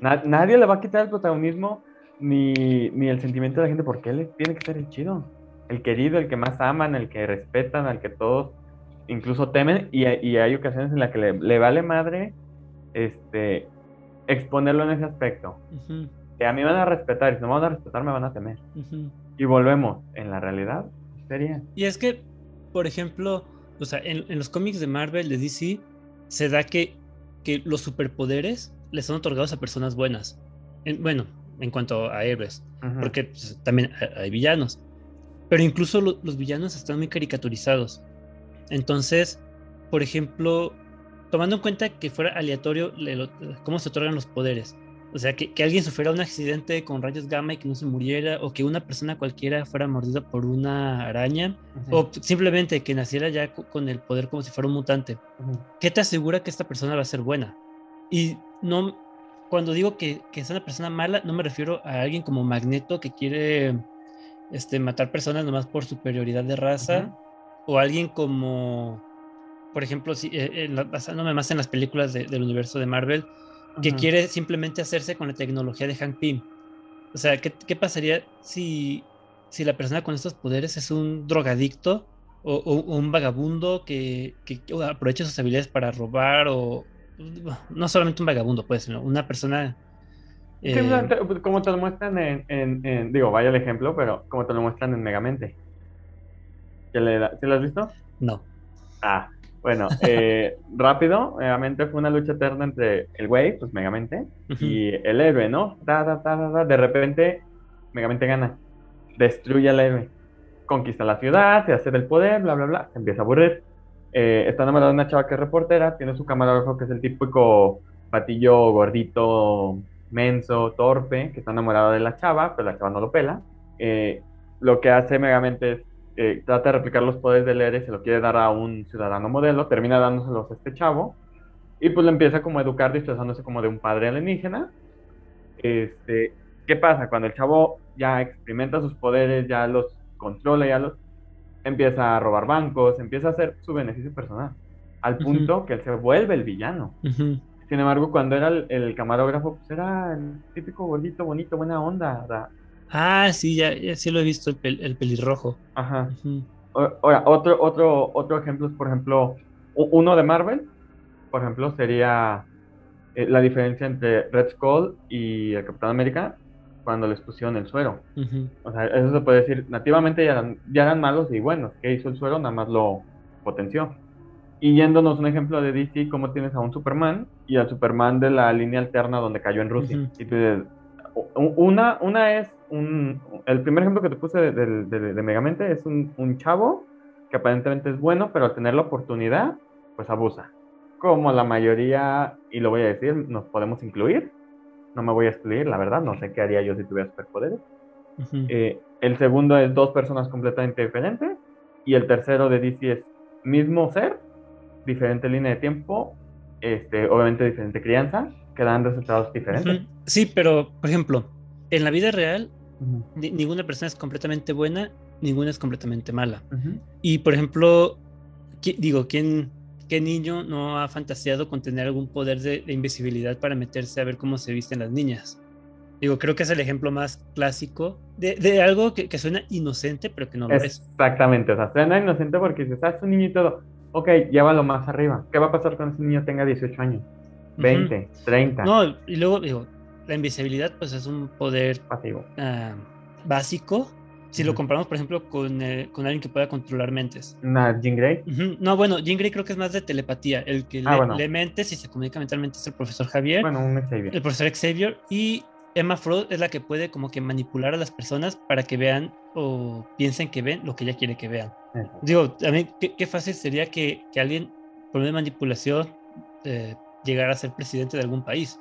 nadie le va a quitar el protagonismo ni, ni, el sentimiento de la gente porque él tiene que ser el chido. El querido, el que más aman, el que respetan, al que todos incluso temen. Y, y hay ocasiones en las que le, le, vale madre este, exponerlo en ese aspecto. Que a mí van a respetar y si no me van a respetar me van a temer. Y volvemos, en la realidad sería. Y es que, por ejemplo, o sea, en, en los cómics de Marvel, de DC, se da que que los superpoderes les son otorgados a personas buenas. bueno, en cuanto a héroes, porque pues, también hay villanos. Pero incluso los villanos están muy caricaturizados. Entonces, por ejemplo, tomando en cuenta que fuera aleatorio cómo se otorgan los poderes, o sea, que, alguien sufriera un accidente con rayos gamma y que no se muriera, o que una persona cualquiera fuera mordida por una araña, o simplemente que naciera ya con el poder como si fuera un mutante. ¿Qué te asegura que esta persona va a ser buena? Y no, cuando digo que, que, es una persona mala, no me refiero a alguien como Magneto que quiere este, matar personas nomás por superioridad de raza, o alguien como, por ejemplo, si, eh, basándome más en las películas del universo de Marvel, que quiere simplemente hacerse con la tecnología de Hank Pym. O sea, ¿qué, qué pasaría si, si, la persona con estos poderes es un drogadicto o, un vagabundo que, que, aprovecha sus habilidades para robar o no solamente un vagabundo, pues, sino una persona... Eh... como te lo muestran en, en, digo, vaya el ejemplo, pero como te lo muestran en Megamente. ¿Sí lo has visto? No. Ah, bueno, eh, rápido, obviamente fue una lucha eterna entre el güey, pues Megamente, y el héroe, ¿no? de repente, Megamente gana, destruye al héroe, conquista la ciudad, se hace del poder, bla, bla, bla, se empieza a aburrir. Eh, está enamorado de una chava que es reportera, tiene su camarógrafo que es el típico patillo gordito, menso, torpe, que está enamorado de la chava, pero la chava no lo pela. Eh, lo que hace Megamente es eh, trata de replicar los poderes del héroe, se lo quiere dar a un ciudadano modelo, termina dándoselos a este chavo, y pues lo empieza como a educar disfrazándose como de un padre alienígena. Este, ¿Qué pasa? Cuando el chavo ya experimenta sus poderes, ya los controla, ya los empieza a robar bancos, empieza a hacer su beneficio personal, al punto que él se vuelve el villano. Sin embargo, cuando era el, camarógrafo, pues era el típico gordito, bonito, buena onda. Ah, sí, ya, sí lo he visto, el, pelirrojo. Ajá. Ahora, otro, otro, otro ejemplo es, por ejemplo, uno de Marvel, por ejemplo, sería eh, la diferencia entre Red Skull y el Capitán América cuando les pusieron el suero. O sea, eso se puede decir, nativamente ya eran, ya eran malos y bueno, ¿qué hizo el suero? Nada más lo potenció. Y yéndonos un ejemplo de DC, como tienes a un Superman y al Superman de la línea alterna donde cayó en Rusia. Y tú dices, una, una es un. El primer ejemplo que te puse de, de, Megamente es un, un, chavo que aparentemente es bueno, pero al tener la oportunidad, pues abusa. Como la mayoría, y lo voy a decir, nos podemos incluir. No me voy a excluir, la verdad, no sé qué haría yo si tuviera superpoderes. Eh, el segundo es dos personas completamente diferentes. Y el tercero de DC es mismo ser, diferente línea de tiempo, este, obviamente diferente crianza, que dan resultados diferentes. Sí, pero, por ejemplo, en la vida real, ninguna persona es completamente buena, ninguna es completamente mala. Y, por ejemplo, digo, ¿quién, ¿qué niño no ha fantaseado con tener algún poder de, invisibilidad para meterse a ver cómo se visten las niñas? Digo, creo que es el ejemplo más clásico de, algo que, suena inocente, pero que no lo es. Exactamente, o sea, suena inocente porque si estás un niño y todo, ok, llévalo más arriba. ¿Qué va a pasar cuando ese niño tenga 18 años? 20, 30. No, y luego digo, la invisibilidad pues es un poder pasivo ah, básico. Si lo comparamos, por ejemplo, con, eh, con, alguien que pueda controlar mentes. ¿Jean Grey? No, bueno, Jean Grey creo que es más de telepatía. El que ah, le, mentes y se comunica mentalmente es el profesor Javier. Bueno, un Xavier. El profesor Xavier. Y Emma Frost es la que puede como que manipular a las personas para que vean o piensen que ven lo que ella quiere que vean. Digo, a mí qué, fácil sería que, que alguien por medio de manipulación eh, llegar a ser presidente de algún país.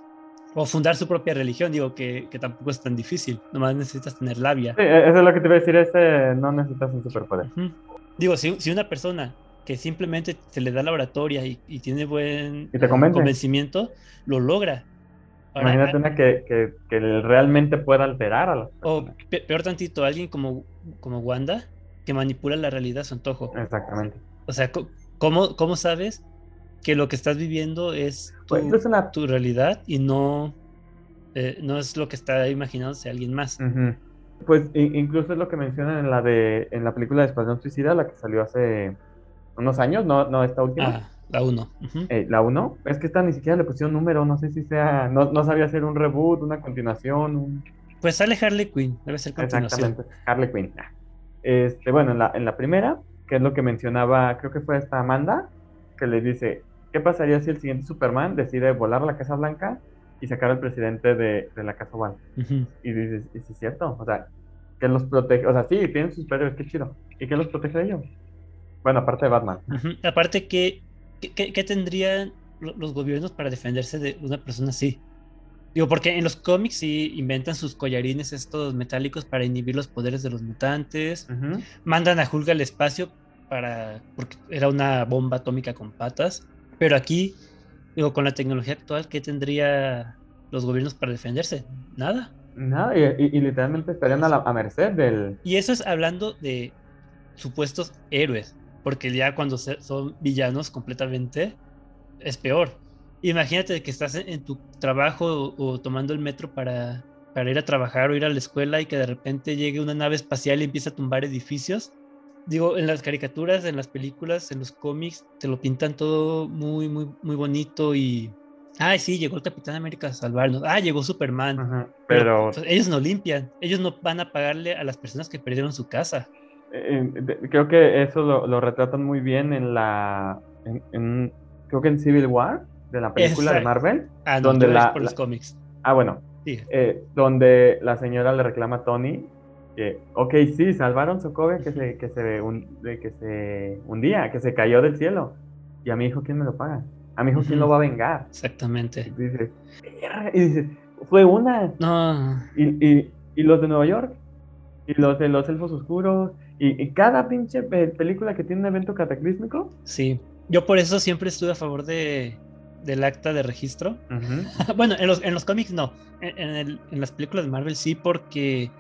O fundar su propia religión, digo que, que tampoco es tan difícil, nomás necesitas tener labia. Sí, e, eso es lo que te iba a decir, ese no necesitas un superpoder. Ujú. Digo, si, si una persona que simplemente se le da la oratoria y, y tiene buen Y te convencimiento, lo logra. Ahora, Imagínate una que, que, que realmente pueda alterar a las O personas. peor tantito, alguien como, como Wanda, que manipula la realidad a su antojo. Exactamente. O sea, ¿cómo, cómo sabes que lo que estás viviendo es tu, Pues, la- tu realidad y no, eh, no es lo que está imaginándose alguien más? Pues incluso es lo que mencionan en la de en la película de Escuadrón Suicida, la que salió hace unos años, no, no esta última. Ah, la uno. ujú. Eh, la 1, es que esta ni siquiera le pusieron número, no sé si sea, no, no sabía hacer un reboot, una continuación, un... Pues sale Harley Quinn, debe ser continuación. Exactamente, Harley Quinn. Este, bueno, en la, en la primera, que es lo que mencionaba, creo que fue esta Amanda, que le dice, ¿qué pasaría si el siguiente Superman decide volar a la Casa Blanca y sacar al presidente de, de la Casa Oval? Y dices, ¿y si es cierto? O sea, que los protege, o sea, sí, tienen sus superhéroes, qué chido. ¿Y qué los protege de ellos? Bueno, aparte de Batman. Aparte, ¿qué, qué, tendrían lo- los gobiernos para defenderse de una persona así? Digo, porque en los cómics sí inventan sus collarines estos metálicos para inhibir los poderes de los mutantes. Mandan a Hulk al espacio para. porque era una bomba atómica con patas. Pero aquí, digo, con la tecnología actual, ¿qué tendría los gobiernos para defenderse? Nada. Nada, y, y- y literalmente estarían a, la, a merced del... Y eso es hablando de supuestos héroes, porque ya cuando se- son villanos completamente es peor. Imagínate que estás en, en tu trabajo o, o tomando el metro para, para ir a trabajar o ir a la escuela y que de repente llegue una nave espacial y empiece a tumbar edificios. Digo, en las caricaturas, en las películas, en los cómics, te lo pintan todo muy, muy, muy bonito y... Ay, sí, llegó el Capitán América a salvarnos. Ah, llegó Superman. Ajá, Pero, Pero pues, ellos no limpian, ellos no van a pagarle a las personas que perdieron su casa. eh, de- creo que eso lo, lo retratan muy bien en la... en- en- creo que en Civil War, de la película de. Marvel. Ah, no, Donde la- por los la- cómics. Ah, bueno, Sí. eh, donde la señora le reclama a Tony que, ok, sí, salvaron Sokovia que se, que se, de que se hundía, que se cayó del cielo. ¿Y a mi hijo quién me lo paga? ¿A mi hijo quién lo va a vengar? Y Exactamente. y dices, fue una. No, Y, y, y los de Nueva York, y los de los elfos oscuros, y, y cada pinche pe- película que tiene un evento cataclísmico. sí. Yo por eso siempre estuve a favor de, del acta de registro. Bueno, en los, en los cómics no. En, en el- en las películas de Marvel sí, porque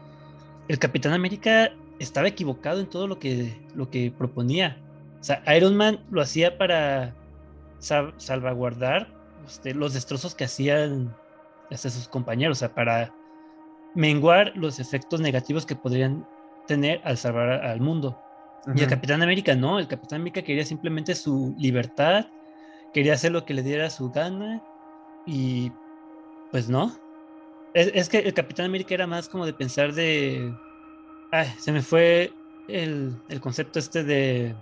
el Capitán América estaba equivocado en todo lo que, lo que proponía. O sea, Iron Man lo hacía para sa- salvaguardar este, los destrozos que hacían este, sus compañeros, o sea, para menguar los efectos negativos que podrían tener al salvar al mundo. Y el. Capitán América no, el Capitán América quería simplemente su libertad, quería hacer lo que le diera su gana y pues no. Es, es que el Capitán América era más como de pensar de... Ay, se me fue el, el concepto este de,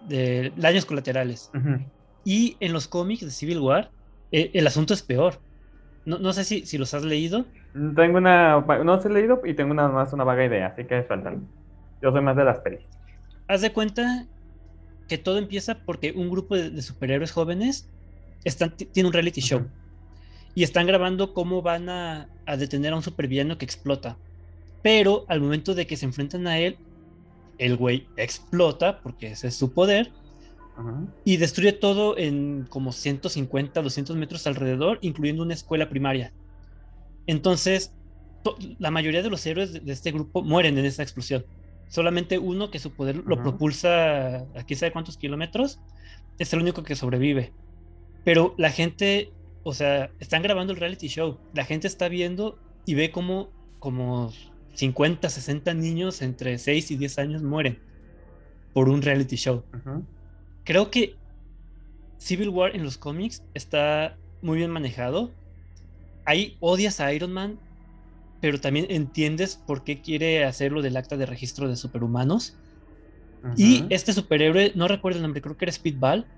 de daños colaterales. Ujú. Y en los cómics de Civil War, eh, el asunto es peor. No, no sé si, si los has leído. Tengo una, no los he leído y tengo una, más una vaga idea, así que suéltalo. Yo soy más de las pelis. Haz de cuenta que todo empieza porque un grupo de, de superhéroes jóvenes están, ti- tiene un reality show Ujú. Y están grabando cómo van a, a detener a un supervillano que explota. Pero al momento de que se enfrentan a él, el güey explota porque ese es su poder y destruye todo en como 150, 200 metros alrededor, incluyendo una escuela primaria. Entonces, to- la mayoría de los héroes de, de este grupo mueren en esa explosión. Solamente uno que su poder lo propulsa a quién sabe cuántos kilómetros es el único que sobrevive. Pero la gente, o sea, están grabando el reality show. La gente está viendo y ve como, como 50, 60 niños entre 6 y 10 años mueren por un reality show creo que Civil War en los cómics está muy bien manejado. Ahí odias a Iron Man, pero también entiendes por qué quiere hacerlo del acta de registro de superhumanos. Y Ujú. este superhéroe, no recuerdo el nombre, creo que era Speedball,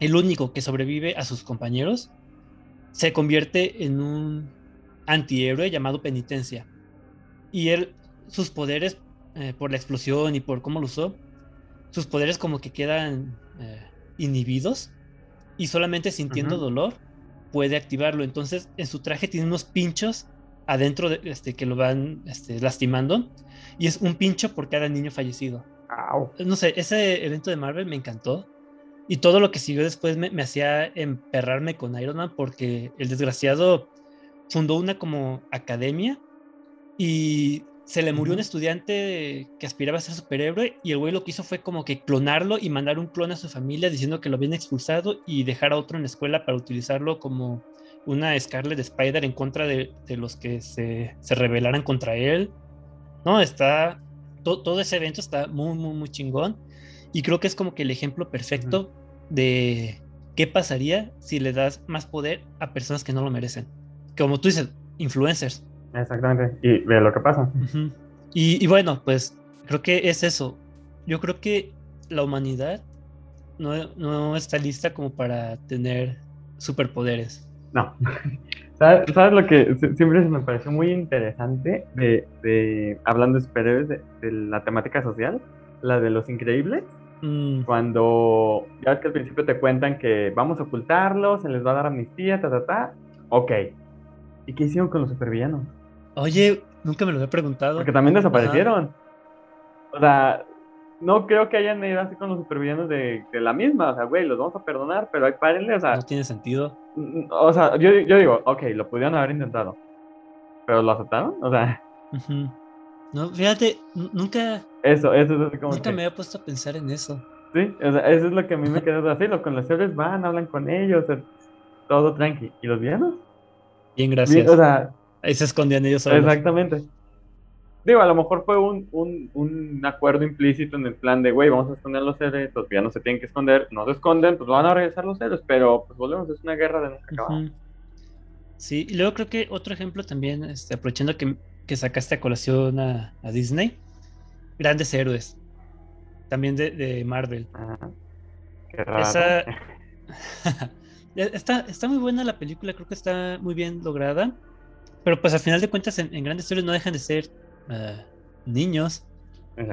el único que sobrevive a sus compañeros, se convierte en un antihéroe llamado Penitencia. Y él, sus poderes, eh, por la explosión y por cómo lo usó, sus poderes como que quedan eh, inhibidos y solamente sintiendo dolor puede activarlo. Entonces, en su traje tiene unos pinchos adentro de, este, que lo van este, lastimando. Y es un pincho por cada niño fallecido. No sé, ese evento de Marvel me encantó. Y todo lo que siguió después me, me, hacía emperrarme con Iron Man porque el desgraciado fundó una como academia y se le murió un estudiante que aspiraba a ser superhéroe y el güey lo que hizo fue como que clonarlo y mandar un clon a su familia diciendo que lo habían expulsado y dejar a otro en la escuela para utilizarlo como una Scarlet Spider en contra de, los que se, se, rebelaran contra él. No, está, todo ese evento está muy, muy, muy chingón y creo que es como que el ejemplo perfecto de qué pasaría si le das más poder a personas que no lo merecen. Como tú dices, influencers Exactamente. Y ve lo que pasa. y, bueno, pues creo que es eso. Yo creo que la humanidad no, no está lista como para tener superpoderes. No. ¿Sabes, lo que siempre me pareció muy interesante de, de hablando de superhéroes de, la temática social? La de los increíbles. Mm. Cuando ya ves que al principio te cuentan que vamos a ocultarlo, se les va a dar amnistía, ta, ta, ta. Ok. ¿Y qué hicieron con los supervillanos? Oye, nunca me lo había preguntado. Porque también desaparecieron. O sea, no creo que hayan ido así con los supervillanos de, la misma. O sea, güey, los vamos a perdonar, pero hay párenle, o sea. No tiene sentido. O sea, yo, yo digo, ok, lo pudieron haber intentado. ¿Pero lo aceptaron? O sea. No, fíjate, nunca. Eso, eso es como. Nunca me había puesto a pensar en eso. Sí, o sea, eso es lo que a mí me quedó así. Los conocedores van, hablan con ellos, todo tranqui. ¿Y los villanos? Bien, gracias. o sea, Ahí se escondían ellos solos. Exactamente. Digo, a lo mejor fue un, un, un acuerdo implícito en el plan de, güey, vamos a esconder los héroes, los no se tienen que esconder, no se esconden, pues van a regresar los héroes, pero pues volvemos, es una guerra de nunca acabar. Sí, y luego creo que otro ejemplo también, este, aprovechando que, que sacaste a colación a, a, Disney, grandes héroes, también de, de Marvel. qué raro. Esa... está, está muy buena la película, creo que está muy bien lograda. Pero pues al final de cuentas en, grandes historias no dejan de ser uh, niños.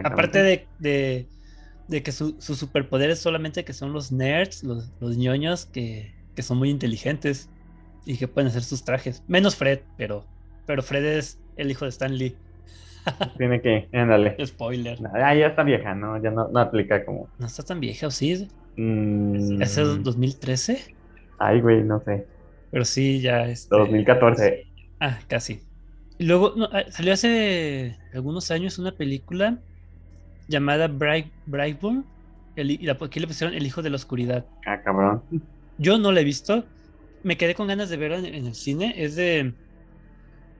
Aparte de, de, de que su, su, superpoder es solamente que son los nerds, los, los ñoños que, que, son muy inteligentes y que pueden hacer sus trajes. Menos Fred, pero, pero Fred es el hijo de Stan Lee. Tiene que, ándale. Spoiler. ya está vieja, ¿no? Ya no, no aplica como. ¿No está tan vieja o sí? Mm. ¿Es el 2013? Ay, güey, no sé. Pero sí, ya es. 2014. Ah, casi. Luego ah, salió hace algunos años una película llamada Bright, Brightburn. y aquí le pusieron El Hijo de la Oscuridad. Ah, cabrón. Yo no la he visto. Me quedé con ganas de verla en, el cine. Es de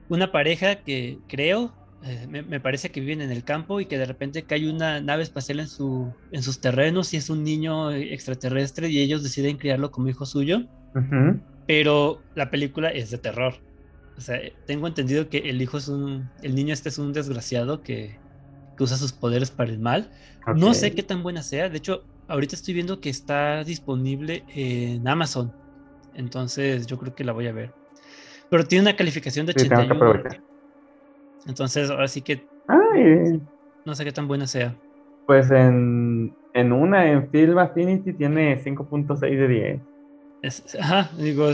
una pareja que creo, eh, me, parece que viven en el campo y que de repente cae una nave espacial en, su, en sus terrenos y es un niño extraterrestre y ellos deciden criarlo como hijo suyo. Pero la película es de terror. O sea, tengo entendido que el hijo es un. El niño este es un desgraciado que, usa sus poderes para el mal. No sé qué tan buena sea. De hecho, ahorita estoy viendo que está disponible en Amazon. Entonces, yo creo que la voy a ver. Pero tiene una calificación de 81. Entonces, ahora sí que. No sé qué tan buena sea. Pues en, en una, en Film Affinity, tiene 5.6 de 10. ajá, digo,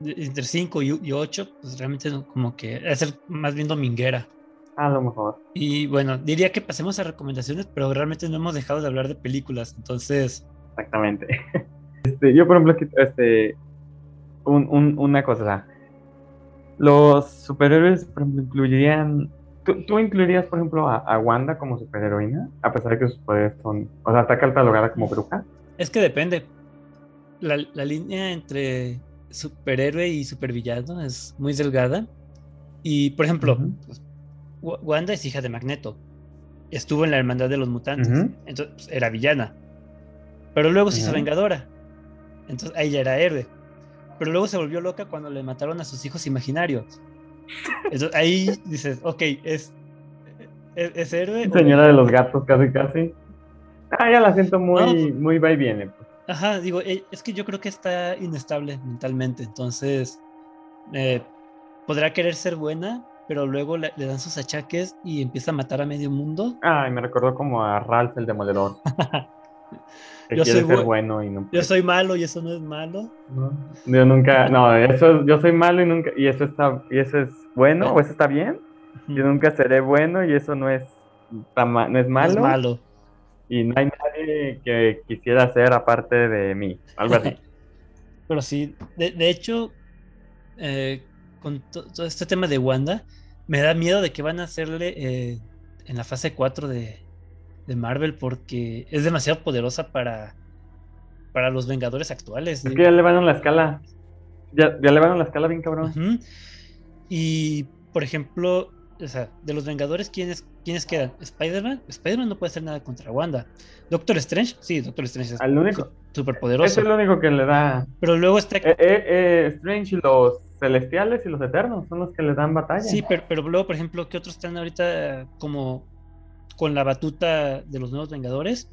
entre 5 y 8, pues realmente como que es el más bien dominguera. A lo mejor. Y bueno, diría que pasemos a recomendaciones, pero realmente no hemos dejado de hablar de películas, entonces. Exactamente. Este, yo, por ejemplo, este, un, una cosa, los superhéroes, por ejemplo, incluirían. ¿Tú, incluirías, por ejemplo, a, Wanda como superheroína? A pesar de que sus poderes son. O sea, está catalogada como bruja. Es que depende. La, la línea entre superhéroe y supervillano es muy delgada. Y, por ejemplo, Wanda es hija de Magneto. Estuvo en la Hermandad de los Mutantes. Entonces, pues, era villana. Pero luego se hizo vengadora. Entonces, ahí ya era héroe. Pero luego se volvió loca cuando le mataron a sus hijos imaginarios. Entonces, ahí dices, ok, es, es, héroe. Señora de los gatos, casi, casi. Ah, ya la siento muy, pues muy va y viene. Pues. Ajá, digo, eh, es que yo creo que está inestable mentalmente, entonces eh, podrá querer ser buena, pero luego le, dan sus achaques y empieza a matar a medio mundo. Ay, me recordó como a Ralph el Demoledor. Yo soy ser bueno y no Yo soy malo y eso no es malo. No, yo nunca, no, eso, yo soy malo y nunca, y eso está, y eso es bueno, o eso está bien. Yo nunca seré bueno y eso no es, no es No malo. es malo. Y no hay nadie que quisiera ser aparte de mí, algo así. Pero sí, de, de hecho, eh, con to- todo este tema de Wanda, me da miedo de que van a hacerle eh, en la fase 4 de, de Marvel porque es demasiado poderosa para, para los Vengadores actuales. Es que ya le van a la escala, ya, ya le van a la escala bien cabrón. Y, por ejemplo, o sea, de los Vengadores, ¿quiénes, ¿quiénes quedan? ¿Spider-Man? Spider-Man no puede hacer nada contra Wanda. ¿Doctor Strange? Sí, Doctor Strange es Al único, poderoso. es lo único que le da, Pero luego está... eh, eh, eh, Strange y los celestiales y los eternos son los que le dan batalla. Sí, pero, pero luego, por ejemplo, ¿qué otros están ahorita como con la batuta de los nuevos Vengadores?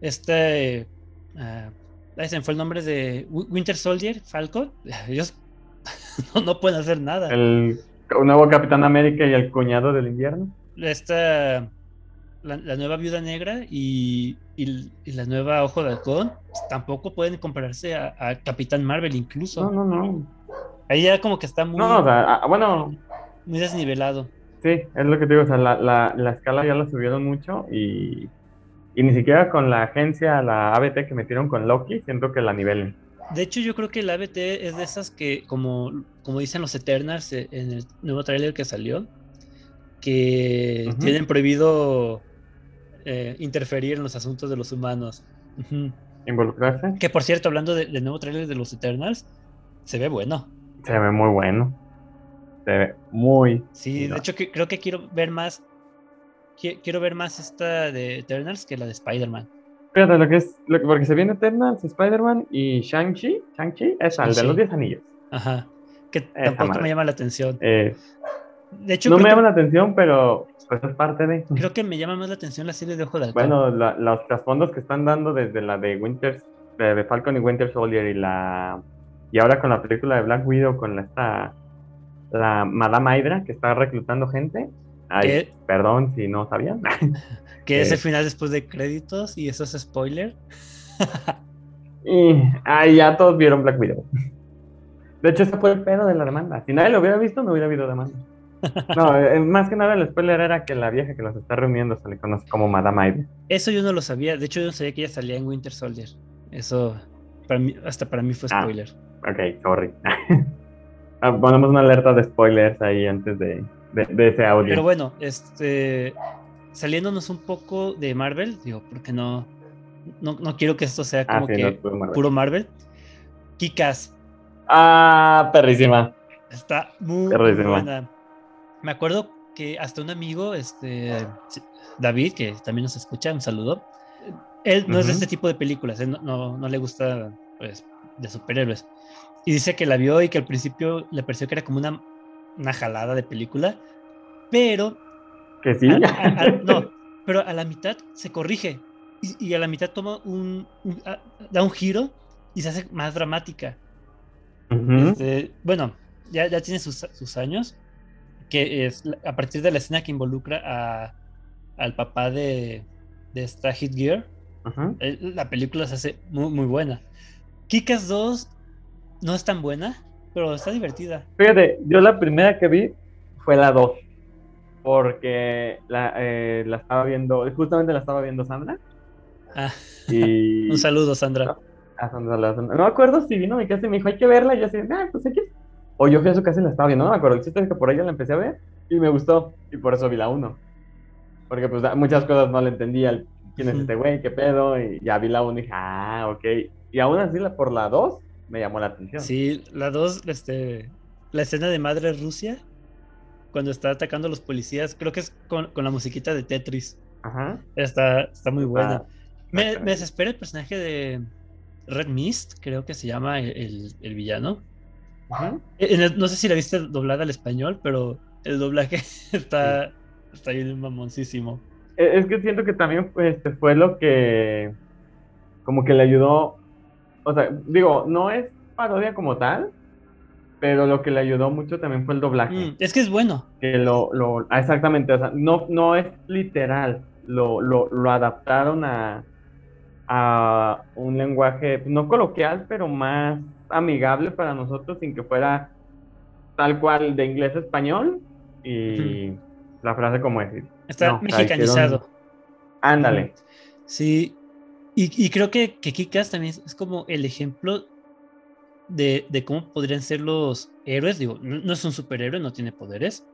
Este. ah, ahí se me fue el nombre de Wi- Winter Soldier, Falcon. Ellos no, no pueden hacer nada. El nuevo Capitán América y el cuñado del invierno. Esta. La, la nueva Viuda Negra y, y- y la nueva Ojo de Halcón pues, tampoco pueden compararse a, a Capitán Marvel, incluso. No, no, no. Ahí ya como que está muy, No, o sea, ah, bueno, muy desnivelado. Sí, es lo que te digo, o sea, la, la, la escala ya la subieron mucho y, y ni siquiera con la agencia, la ABT que metieron con Loki, siento que la nivelen. De hecho, yo creo que el ABT es de esas que, como, como dicen los Eternals eh, en el nuevo tráiler que salió, que tienen prohibido eh, interferir en los asuntos de los humanos. Involucrarse, Que por cierto, hablando de- del nuevo tráiler de los Eternals, se ve bueno. se ve muy bueno. Se ve muy. Sí, de hecho que, creo que quiero ver más. qui- Quiero ver más esta de Eternals que la de Spider-Man. Fíjate lo que es, lo que- porque se viene Eternals, Spider-Man y Shang-Chi. Shang-Chi es el de Shang-Chi. los 10 anillos. Ajá. Que tampoco madre. me llama la atención. Eh, De hecho, no me llama que, la atención, pero pues es parte de. creo que me llama más la atención la serie de Ojo de Halcón. Bueno, la- los trasfondos que están dando desde la de Winter, de, de Falcon y Winter Soldier y la y ahora con la película de Black Widow con la esta la Madame Hydra que está reclutando gente. Ay, ¿Qué? perdón si no sabían. Que es Eh. el final después de créditos y eso es spoiler. y ay, ya todos vieron Black Widow. De hecho, ese fue el pedo de la demanda. Si nadie lo hubiera visto, no hubiera habido demanda. No, eh, más que nada el spoiler era que la vieja que los está reuniendo se le conoce como Madame Hydra. Eso yo no lo sabía. De hecho, yo no sabía que ella salía en Winter Soldier. Eso para mí, hasta para mí fue Ah. spoiler. Ok, sorry. Ah, Ponemos una alerta de spoilers ahí antes de, de, de ese audio. Pero bueno, este saliéndonos un poco de Marvel, digo, porque no, no, no quiero que esto sea ah, como sí, que no, estuvo Marvel. puro Marvel. Kikas Ah, perrísima. está muy, Perrísima. buena. Me acuerdo que hasta un amigo, este David, que también nos escucha, un saludo. Él no es de este tipo de películas, él no, no, no le gusta pues, de superhéroes. Y dice que la vio y que al principio le pareció que era como una, una jalada de película, pero Que sí. a- a- a- no, pero a la mitad se corrige y, y a la mitad toma un, un- a- da un giro y se hace más dramática. Ujú. Este, bueno, ya, ya tiene sus, sus años, que es a partir de la escena que involucra a, al papá de, de esta Hit Gear, Ujú. eh, la película se hace muy, muy buena. Kikas 2 no es tan buena, pero está divertida. Fíjate, yo la primera que vi fue la 2. Porque la, eh, la estaba viendo, justamente la estaba viendo Sandra. Ah, Y. un saludo, Sandra. a Sandra, la- No me acuerdo si vino a mi casa y me dijo, hay que verla. Y yo así, ah, pues aquí. O yo fui a su casa y la estaba viendo, no me acuerdo. El chiste es que por ella la empecé a ver y me gustó. Y por eso vi la 1. Porque pues muchas cosas no le entendía. ¿Quién es este güey? ¿Qué pedo? Y ya vi la 1 y dije, ah, ok. Y aún así, la, por la 2 me llamó la atención. Sí, la 2, este, la escena de Madre Rusia, cuando está atacando a los policías, creo que es con, con la musiquita de Tetris. Ajá. Está, está muy buena. Ah, Me, exactamente. me desespera el personaje de Red Mist, creo que se llama el, el- el villano. En el- no sé si la viste doblada al español, pero el doblaje está, está bien mamoncísimo. Eh, Es que siento que también este, fue lo que como que le ayudó, o sea, digo, no es parodia como tal, pero lo que le ayudó mucho también fue el doblaje, Mm, es que es bueno. que lo, lo, ah, exactamente, o sea, no, no es literal, lo, lo, lo adaptaron a, a un lenguaje no coloquial, pero más amigable para nosotros sin que fuera tal cual de inglés a español y la frase como decir. Está mexicanizado. Ándale. Sí, y, creo que, que Kikas también es como el ejemplo de, de, cómo podrían ser los héroes. Digo, no, es un superhéroe, no tiene poderes,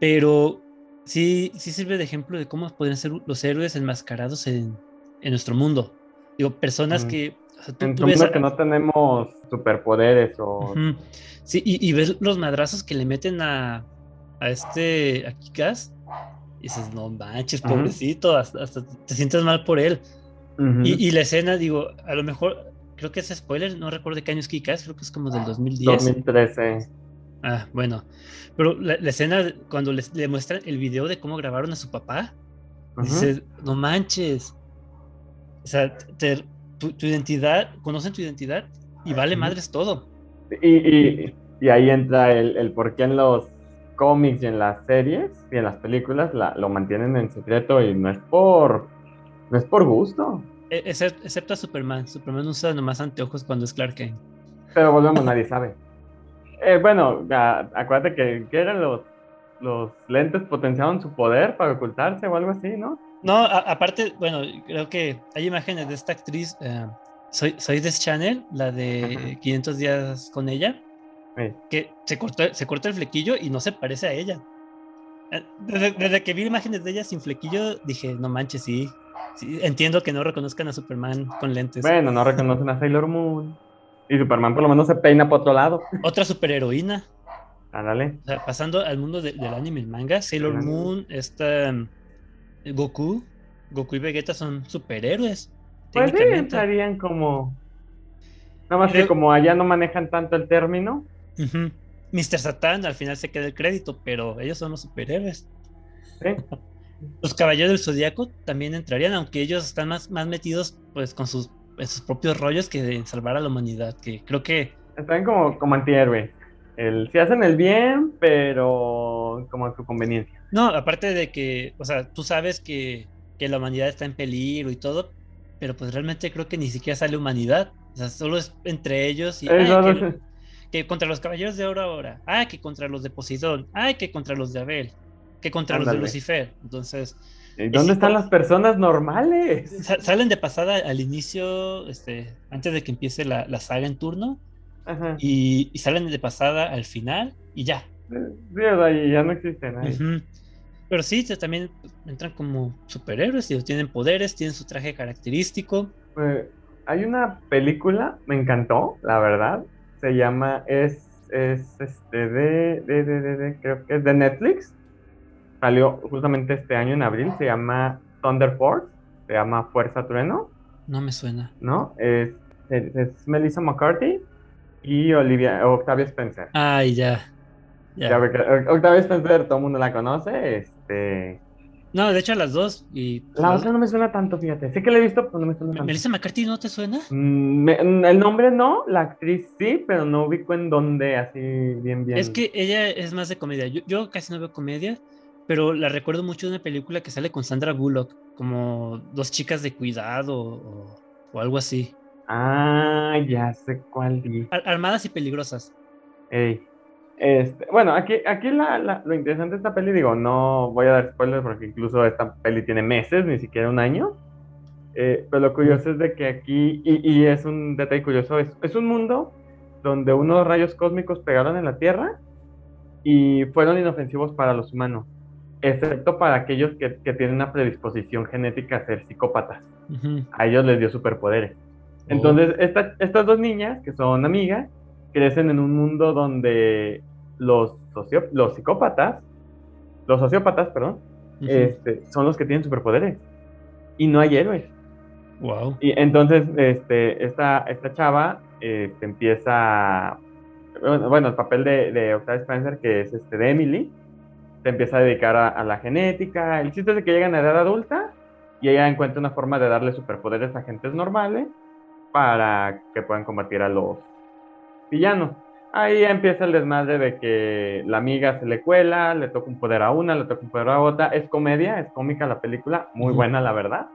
pero sí, sí sirve de ejemplo de cómo podrían ser los héroes enmascarados en, en nuestro mundo. Digo, personas que... en tu mundo que no tenemos superpoderes o... Sí, y, ves los madrazos que le meten a, a este, a Kikas, y dices, no manches, pobrecito, hasta, te sientes mal por él. Y, y, la escena, digo, a lo mejor, creo que es spoiler, no recuerdo de qué año es Kikas, creo que es como del 2010. 2013. Ah, bueno. Pero la, escena, cuando les, le muestran el video de cómo grabaron a su papá, dices, no manches. O sea, tu, identidad, conocen tu identidad y vale madres todo. Y, y, ahí entra el, el, por qué en los cómics y en las series y en las películas lo mantienen en secreto y no es por, no es por gusto. E, excepto a Superman. Superman usa nomás anteojos cuando es Clark Kent. Pero volvemos, nadie sabe. Eh, bueno, acuérdate que, que eran los, los lentes potenciaban su poder para ocultarse o algo así, ¿no? No, aparte, bueno, creo que hay imágenes de esta actriz, eh, soy, soy de Channel, la de 500 días con ella, que se cortó, se corta el flequillo y no se parece a ella. Eh, desde, que vi imágenes de ella sin flequillo, dije, no manches, sí, entiendo que no reconozcan a Superman con lentes. Bueno, no reconocen a Sailor Moon. Y Superman por lo menos se peina por otro lado. Otra superheroína. Ándale. pasando al mundo del anime y manga, Sailor Moon, esta Goku, Goku y Vegeta son superhéroes. Pues sí, estarían como. Nada más que como allá no manejan tanto el término. Mr. Satan al final se queda el crédito, pero ellos son los superhéroes. los caballeros del zodiaco también entrarían, aunque ellos están más, más metidos pues con sus, sus propios rollos que de salvar a la humanidad, que creo que. Están como, como antihéroes. El, si hacen el bien, pero como a su conveniencia. No, aparte de que, o sea, tú sabes que, que, la humanidad está en peligro y todo, pero pues realmente creo que ni siquiera sale humanidad. O sea, solo es entre ellos y que, contra los caballeros de oro ahora, ah, que contra los de Poseidón, ah, que contra los de Abel, que contra los de Lucifer. Entonces. ¿Y dónde están las personas normales? Salen de pasada al inicio, este, antes de que empiece la, la saga en turno y, salen de pasada al final y ya. Ahí ya no existe nadie. Pero sí, también entran como superhéroes, y tienen poderes, tienen su traje característico. Eh, hay una película, me encantó, la verdad. Se llama, es, es este de, de, de, de, creo que es de Netflix. Salió justamente este año en abril, se llama Thunder Force, se llama Fuerza Trueno. No me suena. ¿No? Es, es Melissa McCarthy y Olivia, Octavia Spencer. Ay, ya. ya. Octavia Spencer, todo el mundo la conoce. Este. No, de hecho las dos. Y, la otra no me suena tanto, fíjate. Sé que la he visto, pero no me suena tanto. ¿Melissa McCarthy no te suena? Mm, mm, el nombre no, la actriz sí, pero no ubico en dónde, así bien, bien. Es que ella es más de comedia. Yo, casi no veo comedia, pero la recuerdo mucho de una película que sale con Sandra Bullock, como dos chicas de cuidado o, o algo así. Ah, ya sé cuál. Armadas y peligrosas. Este, bueno, aquí, aquí lo interesante de esta peli, digo, no voy a dar spoilers porque incluso esta peli tiene meses, ni siquiera un año. Eh, pero lo curioso es de que aquí, y, es un detalle curioso, es, un mundo donde unos rayos cósmicos pegaron en la Tierra y fueron inofensivos para los humanos, excepto para aquellos que, tienen una predisposición genética a ser psicópatas. A ellos les dio superpoderes. Entonces, estas dos niñas, que son amigas, crecen en un mundo donde los, los psicópatas, los sociópatas, perdón, este, son los que tienen superpoderes. Y no hay héroes. Wow. Y entonces, este, esta, esta chava este, empieza. Bueno, el papel de, de Octavia Spencer, que es este de Emily, se empieza a dedicar a, a, la genética. El chiste es de que llegan a edad adulta y ella encuentra una forma de darle superpoderes a gentes normales para que puedan combatir a los villanos. Ahí empieza el desmadre de que la amiga se le cuela, le toca un poder a una, le toca un poder a otra. Es comedia, es cómica la película, muy buena la verdad.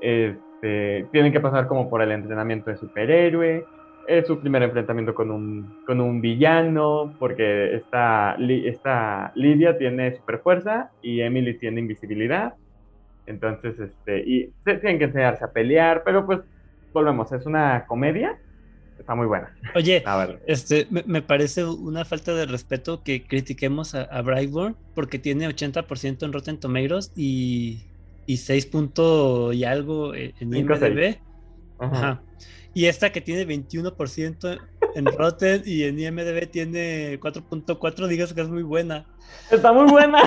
Este, tienen que pasar como por el entrenamiento de superhéroe, es su primer enfrentamiento con un, con un villano, porque esta, esta Lidia tiene super fuerza y Emily tiene invisibilidad. Entonces, este, y tienen que enseñarse a pelear, pero pues volvemos, es una comedia, está muy buena. Oye, este, me, parece una falta de respeto que critiquemos a, a Brightburn porque tiene 80% en Rotten Tomatoes y, y 6 y algo en IMDb. Ajá. Y esta que tiene 21% en Rotten y en IMDb tiene 4.4, digas que es muy buena. Está muy buena.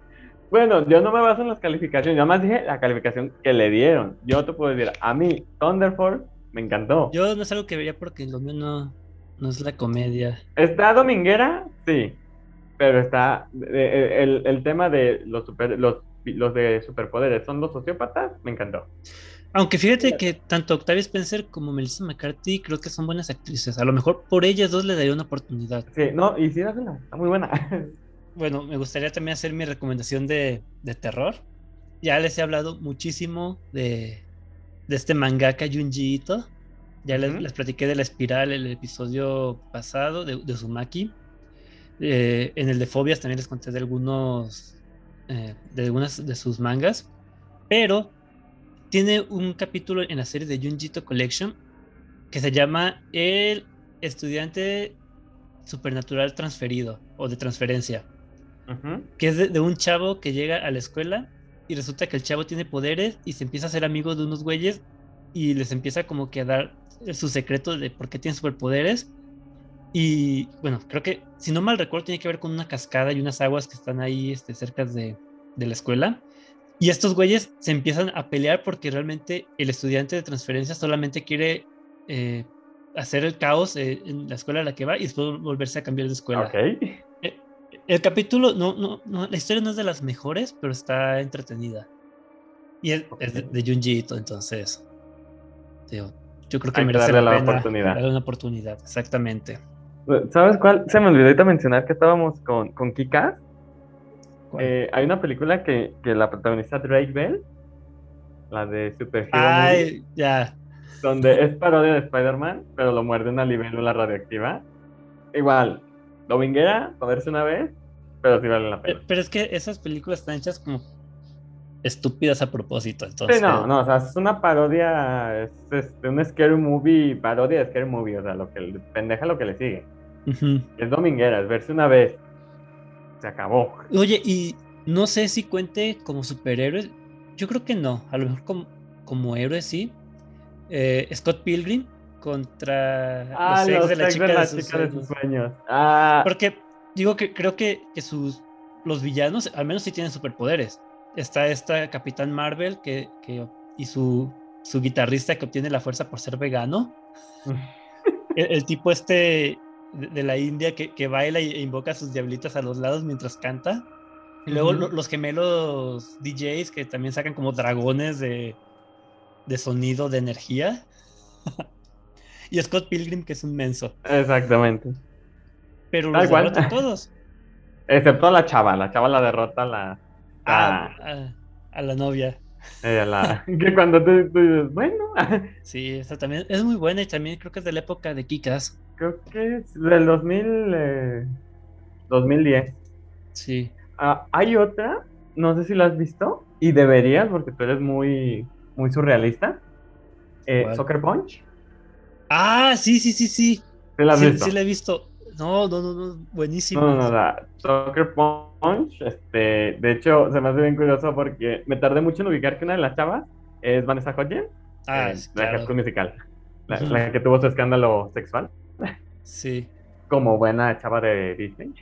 bueno, yo no me baso en las calificaciones, yo más dije la calificación que le dieron. Yo te puedo decir, a mí Thunderfall me encantó. Yo no es algo que vería porque lo mío no, no es la comedia. ¿Está dominguera? Sí. Pero está el, el tema de los, super, los, los de superpoderes son los sociópatas, me encantó. Aunque fíjate que tanto Octavia Spencer como Melissa McCarthy creo que son buenas actrices. A lo mejor por ellas dos le daría una oportunidad. Sí, no, y sí, está muy buena. Bueno, me gustaría también hacer mi recomendación de, terror. Ya les he hablado muchísimo de, este mangaka Junji Ito. Ya les, platiqué de la espiral el episodio pasado de, de Uzumaki. Eh, en el de Fobias también les conté de algunos eh, de algunas de sus mangas. Pero tiene un capítulo en la serie de Junjito Collection que se llama El estudiante supernatural transferido o de transferencia. Que es de, un chavo que llega a la escuela y resulta que el chavo tiene poderes y se empieza a ser amigo de unos güeyes y les empieza como que a dar su secreto de por qué tiene superpoderes. Y bueno, creo que si no mal recuerdo tiene que ver con una cascada y unas aguas que están ahí este, cerca de, de la escuela. Y estos güeyes se empiezan a pelear porque realmente el estudiante de transferencia solamente quiere eh, hacer el caos eh, en la escuela a la que va y después volverse a cambiar de escuela. Eh, el, capítulo, no, no, no, la historia no es de las mejores, pero está entretenida. Y es, de, Junji entonces. yo creo que merece la, la oportunidad. Darle una oportunidad, exactamente. ¿Sabes cuál? Se me olvidó ahorita mencionar que estábamos con, con Kika eh, hay una película que, que, la protagoniza Drake Bell, la de Super Ay, ya. Donde es parodia de Spider-Man, pero lo muerde una libélula radioactiva. Igual, dominguera, ponerse una vez, pero sí vale la pena. Pero, es que esas películas están hechas como estúpidas a propósito. Entonces... Sí, no, no, o sea, es una parodia, es, este, un scary movie, parodia de scary movie, o sea, lo que pendeja lo que le sigue. Es dominguera, es verse una vez, se acabó. Oye, y no sé si cuente como superhéroe. Yo creo que no. A lo mejor como, como héroe sí. Eh, Scott Pilgrim contra ah, los ex de la, chica, de, sus sueños. Ah. Porque digo que creo que, que, sus los villanos al menos sí tienen superpoderes. Está esta Capitán Marvel que, que y su, su guitarrista que obtiene la fuerza por ser vegano. el, tipo este de, la India que, baila e invoca a sus diablitas a los lados mientras canta. Y luego los gemelos DJs que también sacan como dragones de, de sonido, de energía. y Scott Pilgrim, que es un menso. Exactamente. Pero los derrotan todos. Excepto a la chava, la chava la derrota a la... a, a la novia. que cuando tú, dices, bueno. sí, esa también es muy buena y también creo que es de la época de Kikas. Creo que es del 2000, 2010. Eh, sí. Ah, hay otra, no sé si la has visto, y deberías, porque tú eres muy, muy surrealista. Eh, Soccer Punch. Ah, sí, sí, sí, sí. ¿Sí la has visto? Sí, la he visto. No, no, no, no, buenísimo. No, no, no, Soccer Punch, este, de hecho, se me hace bien curioso porque me tardé mucho en ubicar que una de las chavas es Vanessa Hudgens, ah, la musical, la, que tuvo su escándalo sexual. Sí. Como buena chava de Disney.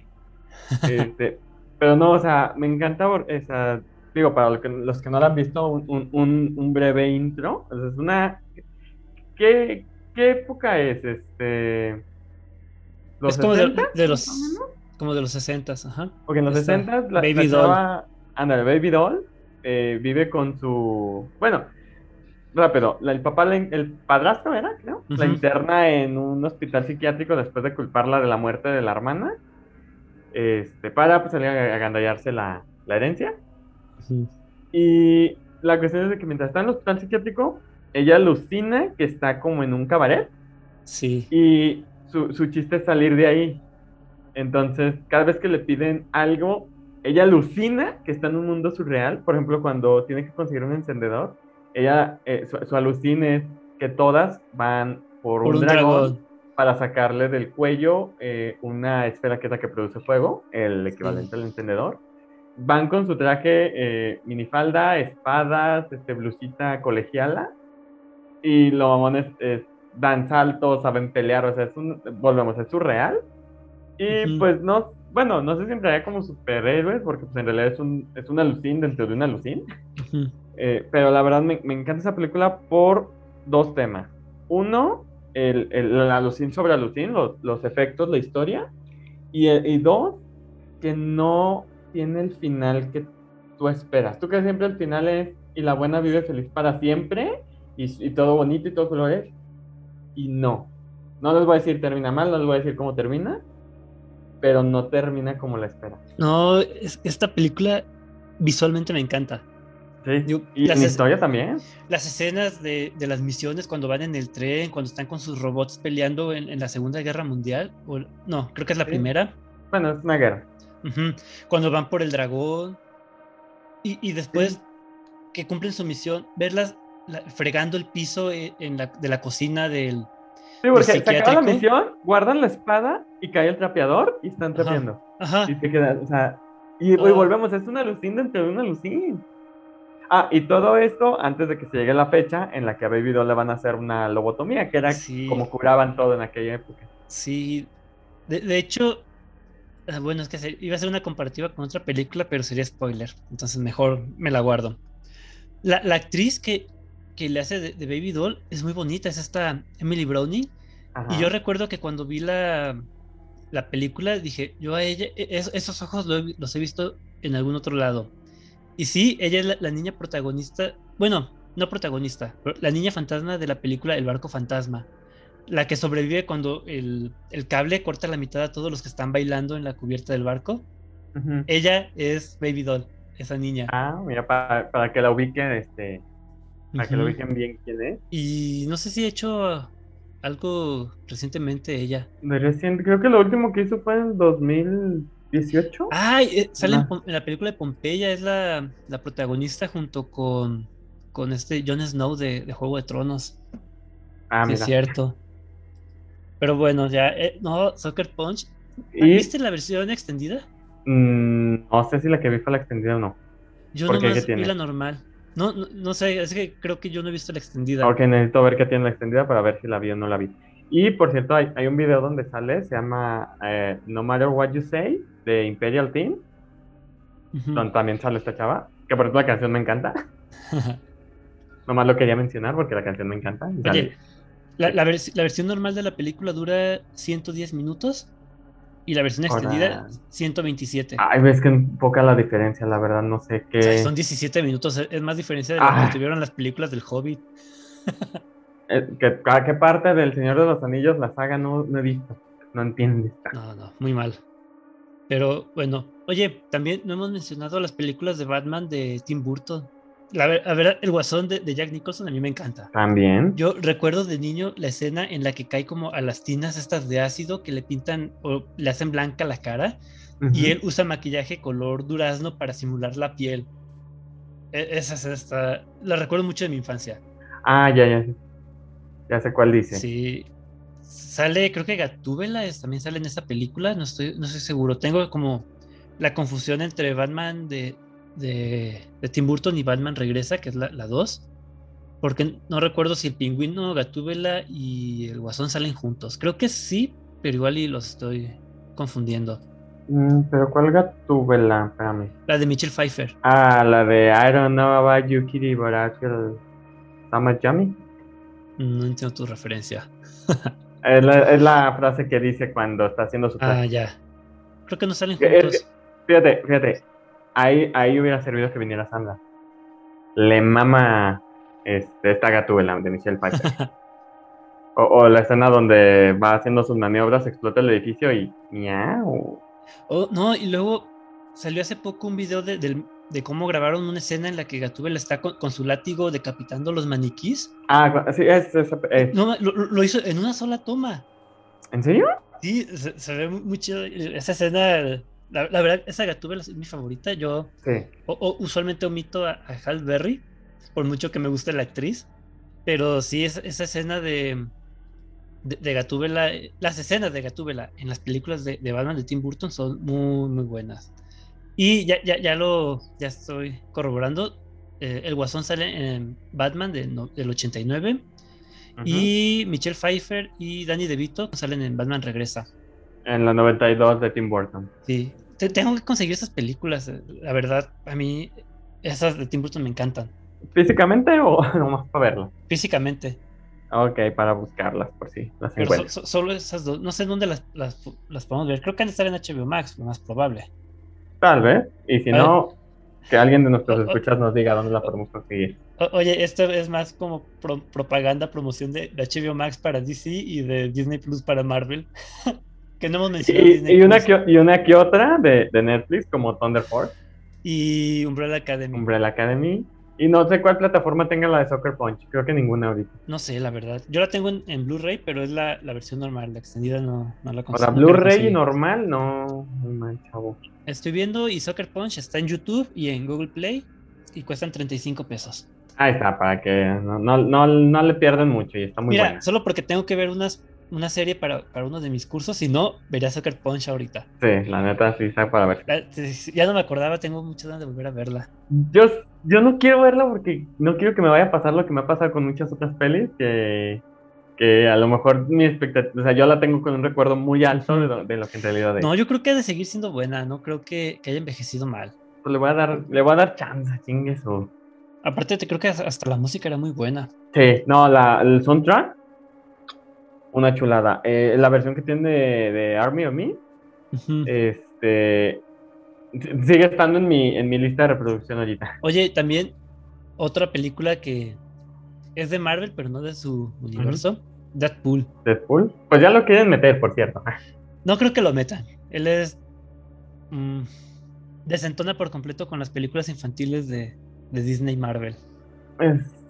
Este, pero no, o sea, me encanta, esa, digo, para los que, los que no la han visto, un, un, un breve intro. es una... ¿Qué, ¿Qué época es? Este es como de, los como de los 60 ajá. Porque en los 60 la, Baby Doll. anda, Baby Doll eh, vive con su. Bueno, rápido. el papá, el padrastro era, creo. La interna en un hospital psiquiátrico después de culparla de la muerte de la hermana. Este, para pues, salir a agandallarse la, la herencia. Y la cuestión es de que mientras está en el hospital psiquiátrico, ella alucina que está como en un cabaret. Sí. Y su, su chiste es salir de ahí. Entonces, cada vez que le piden algo, ella alucina que está en un mundo surreal. Por ejemplo, cuando tiene que conseguir un encendedor, ella, eh, su, su alucina es que todas van por, Por un, un dragón, dragón. para sacarle del cuello eh, una esfera que es la que produce fuego, el equivalente al encendedor. Van con su traje eh, minifalda, espadas, este, blusita colegiala. Y lo mamón es, es- dan saltos, saben pelear, o sea, es un, volvemos, es surreal. Y pues no, bueno, no sé si entraría como superhéroes, porque pues en realidad es un, es un alucín dentro de un alucín. Ujú. Eh, pero la verdad me, me encanta esa película por dos temas. Uno, el, el, alucín sobre alucín, los, los efectos, la historia. Y, eh, y dos, que no tiene el final que tú esperas. Tú crees siempre el final es y la buena vive feliz para siempre y, y todo bonito y todo colores. Y no. No les voy a decir termina mal, no les voy a decir cómo termina, pero no termina como la espera. No, es- esta película visualmente me encanta. Sí. Digo, y en historia también. Las escenas de, de las misiones cuando van en el tren, cuando están con sus robots peleando en, en la Segunda Guerra Mundial, o no, creo que es la Sí. primera. Bueno, es una guerra. Ujú. Cuando van por el dragón. Y, y después que cumplen su misión, verlas la- fregando el piso eh, en la, de la cocina del... Sí, porque se psiquiátrico. acaba la misión, guardan la espada y cae el trapeador y están Ajá. trapeando. Ajá. Y te quedas, o sea, y, y Ah. volvemos, es una alucín dentro de una alucín. Ah, y todo esto antes de que se llegue la fecha en la que a Baby Doll le van a hacer una lobotomía, que era Sí. como curaban todo en aquella época. Sí. De, de hecho, ah, bueno, es que se- iba a ser una comparativa con otra película, pero sería spoiler. Entonces mejor me la guardo. La, la actriz que, que le hace de, de Baby Doll es muy bonita, es esta Emily Browning. Ajá. Y yo recuerdo que cuando vi la, la película dije, yo a ella, e- es- esos ojos lo los he visto en algún otro lado. Y sí, ella es la, la niña protagonista, bueno, no protagonista, pero la niña fantasma de la película El barco fantasma. La que sobrevive cuando el, el cable corta la mitad a todos los que están bailando en la cubierta del barco. Ella es Baby Doll, esa niña. Ah, mira, para, para que la ubiquen, este, para que lo ubiquen bien quién es. Y no sé si ha hecho algo recientemente ella. De reciente, creo que lo último que hizo fue en 2018. Ay, eh, sale en, la película de Pompeya, es la, la protagonista junto con, con este Jon Snow de, de Juego de Tronos. Ah, sí, es mira. cierto. Pero bueno, ya, eh, no, Soccer Punch. Y ¿Viste la versión extendida? mm, no sé si la que vi fue la extendida o no. Yo ¿Por qué? ¿Qué nomás vi la normal. No, no, no sé, es que creo que yo no he visto la extendida. Ok, necesito ver qué tiene la extendida para ver si la vi o no la vi. Y por cierto, hay, hay un video donde sale, se llama eh, No Matter What You Say, de Imperial Team, donde también sale esta chava, que por cierto la canción me encanta. Nomás lo quería mencionar porque la canción me encanta. Oye, la, la vers- la versión normal de la película dura 110 minutos y la versión extendida Ahora- 127. Ay, ves que un poca la diferencia, la verdad, no sé qué. O sea, son 17 minutos, es- más diferencia de lo Ah. que tuvieron las películas del Hobbit. eh, que- ¿A qué parte del Señor de los Anillos la saga no, no he visto? No entiendes. No, no, muy mal. Pero bueno, oye, también no hemos mencionado las películas de Batman de Tim Burton. La, ver- a ver, el guasón de, de Jack Nicholson a mí me encanta. También. Yo recuerdo de niño la escena en la que cae como a las tinas estas de ácido que le pintan o le hacen blanca la cara y Ujú. él usa maquillaje color durazno para simular la piel. E- Esa es esta, la recuerdo mucho de mi infancia. Ah, ya, ya. Ya sé cuál dice. Sí. Sale, creo que Gatúbela es- también sale en esa película, no estoy, no estoy seguro. Tengo como la confusión entre Batman de, de, de Tim Burton y Batman Regresa, que es la 2. Porque no recuerdo si el pingüino, Gatúbela y el guasón salen juntos. Creo que sí, pero igual y los estoy confundiendo. Mm, pero ¿cuál gatúbela? Espérame. La de Michelle Pfeiffer. Ah, la de I don't know about you, kitty, but I feel yummy. No entiendo tu referencia. Es la, es la frase que dice cuando está haciendo su Ah, ya. Creo que no salen es juntos. Fíjate, fíjate. Ahí, ahí hubiera servido que viniera Sandra. Le mama este, esta gatúbela de Michelle Pfeiffer. o, o la escena donde va haciendo sus maniobras, explota el edificio y miau. Oh, no, y luego salió hace poco un video de- del, de cómo grabaron una escena en la que Gatúbela está con, con su látigo decapitando los maniquís. Ah, sí, es, es, es- No, lo, lo hizo en una sola toma. ¿En serio? Sí, se, se ve muy, chido. Esa escena, la, la verdad, esa Gatúbela es mi favorita. Yo Sí. o- o usualmente omito a, a Halle Berry, por mucho que me guste la actriz. Pero sí, esa, esa escena de, de, de Gatúbela, eh, las escenas de Gatúbela en las películas de, de Batman de Tim Burton son muy, muy buenas. Y ya, ya, ya lo ya estoy corroborando. eh, el Guasón sale en Batman de no- del 89 Ujú. y Michelle Pfeiffer y Danny DeVito salen en Batman Regresa. En la 92 de Tim Burton. Sí, te- tengo que conseguir esas películas. eh, La verdad, a mí esas de Tim Burton me encantan. ¿Físicamente o nomás para verlas? Físicamente. Ok, para buscarlas por si las Pero so- so- solo esas dos. No sé dónde las, las, las podemos ver. Creo que han de estar en HBO Max, lo más probable. Tal vez. Y si no, que alguien de nuestros escuchas nos diga dónde la podemos conseguir. Oye, esto es más como pro- propaganda, promoción de, de HBO Max para DC y de Disney Plus para Marvel. que no hemos mencionado. Y, Disney y una Plus. que, y una que otra de, de Netflix, como Thunder Force, Y Umbrella Academy. Umbrella Academy. Y no sé cuál plataforma tenga la de Soccer Punch. Creo que ninguna ahorita. No sé, la verdad. Yo la tengo en, en Blu-ray, pero es la, la versión normal. La extendida no, no la consigo. la Blu-ray normal, no. Chavo. Estoy viendo y Soccer Punch está en YouTube y en Google Play y cuestan 35 pesos. Ahí está, para que no, no, no, no le pierdan mucho y está muy Mira, buena. solo porque tengo que ver unas, una serie para, para uno de mis cursos, si no, vería Soccer Punch ahorita. Sí, la neta sí está para ver. Ya no me acordaba, tengo muchas ganas de volver a verla. Yo, yo no quiero verla porque no quiero que me vaya a pasar lo que me ha pasado con muchas otras pelis, que, que a lo mejor mi expectativa, o sea, yo la tengo con un recuerdo muy alto de lo, de lo que en realidad es. No, yo creo que ha de seguir siendo buena, no creo que, que haya envejecido mal. Pues le voy a dar, le voy a dar chance, chingue eso. Aparte, te creo que hasta la música era muy buena. Sí, no, la, el soundtrack, una chulada. Eh, la versión que tiene de, de Army of Me, este, sigue estando en mi, en mi lista de reproducción ahorita. Oye, también otra película que es de Marvel, pero no de su universo, Deadpool. Deadpool, pues ya lo quieren meter, por cierto. No creo que lo metan. Él es. mm, desentona por completo con las películas infantiles de, de Disney Marvel. Pues,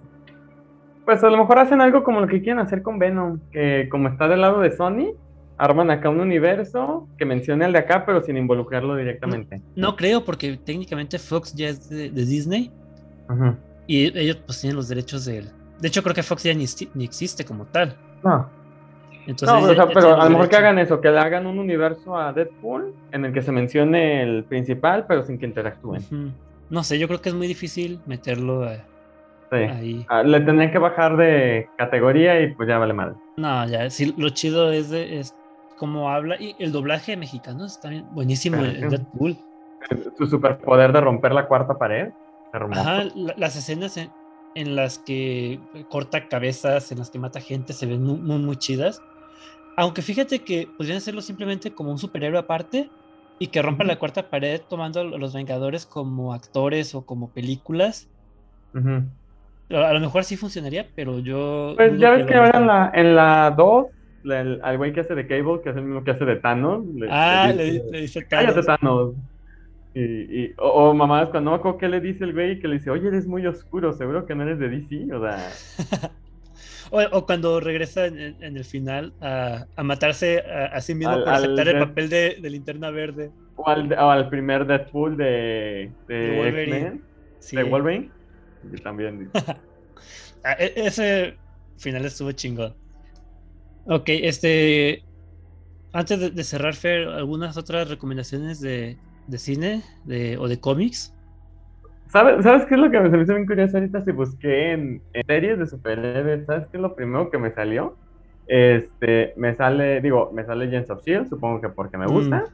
pues a lo mejor hacen algo como lo que quieren hacer con Venom, que como está del lado de Sony, arman acá un universo que mencione al de acá, pero sin involucrarlo directamente. No creo, porque técnicamente Fox ya es de, de Disney Ujú. y ellos pues tienen los derechos de él. De hecho, creo que Fox ya ni, ni existe como tal. No, Entonces, no, ya- o sea, pero a lo mejor que hagan eso, que le hagan un universo a Deadpool en el que se mencione el principal, pero sin que interactúen. No sé, yo creo que es muy difícil meterlo eh, Sí. ahí. Ah, le tendrían que bajar de categoría y pues ya vale mal. No, ya, sí, lo chido es, de, es cómo habla y el doblaje mexicano está bien- buenísimo en Claro. Deadpool. Su superpoder de romper la cuarta pared. Ajá, la- las escenas en, en las que corta cabezas, en las que mata gente, se ven muy, muy, muy chidas. Aunque fíjate que podrían hacerlo simplemente como un superhéroe aparte y que rompa la cuarta pared tomando a los Vengadores como actores o como películas. A a lo mejor sí funcionaría, pero yo. Pues ya ves que ahora en la, en la 2, la- el- al güey que hace de Cable, que es el mismo que hace de Thanos, le, Ah, le dice, le dice Thanos. Thanos. Y, y- o, o mamás, cuando no me acuerdo qué le dice el güey, que le dice, oye, eres muy oscuro, seguro que no eres de DC, o sea, O, o cuando regresa en, el final a, a matarse a, a sí mismo Al- por aceptar el papel de, de linterna verde. o al, o al primer Deadpool de, de, Wolverine. Sí. de Wolverine, que también Ah, e- ese final estuvo chingón. Ok, este. Antes de, de cerrar, Fer, ¿algunas otras recomendaciones de, de cine de, o de cómics? ¿Sabes, ¿Sabes qué es lo que me hizo bien curioso ahorita? Si busqué en, en series de superhéroes, ¿sabes qué es lo primero que me salió? Este, me sale, digo, me sale Agents of S.H.I.E.L.D., supongo que porque me gusta.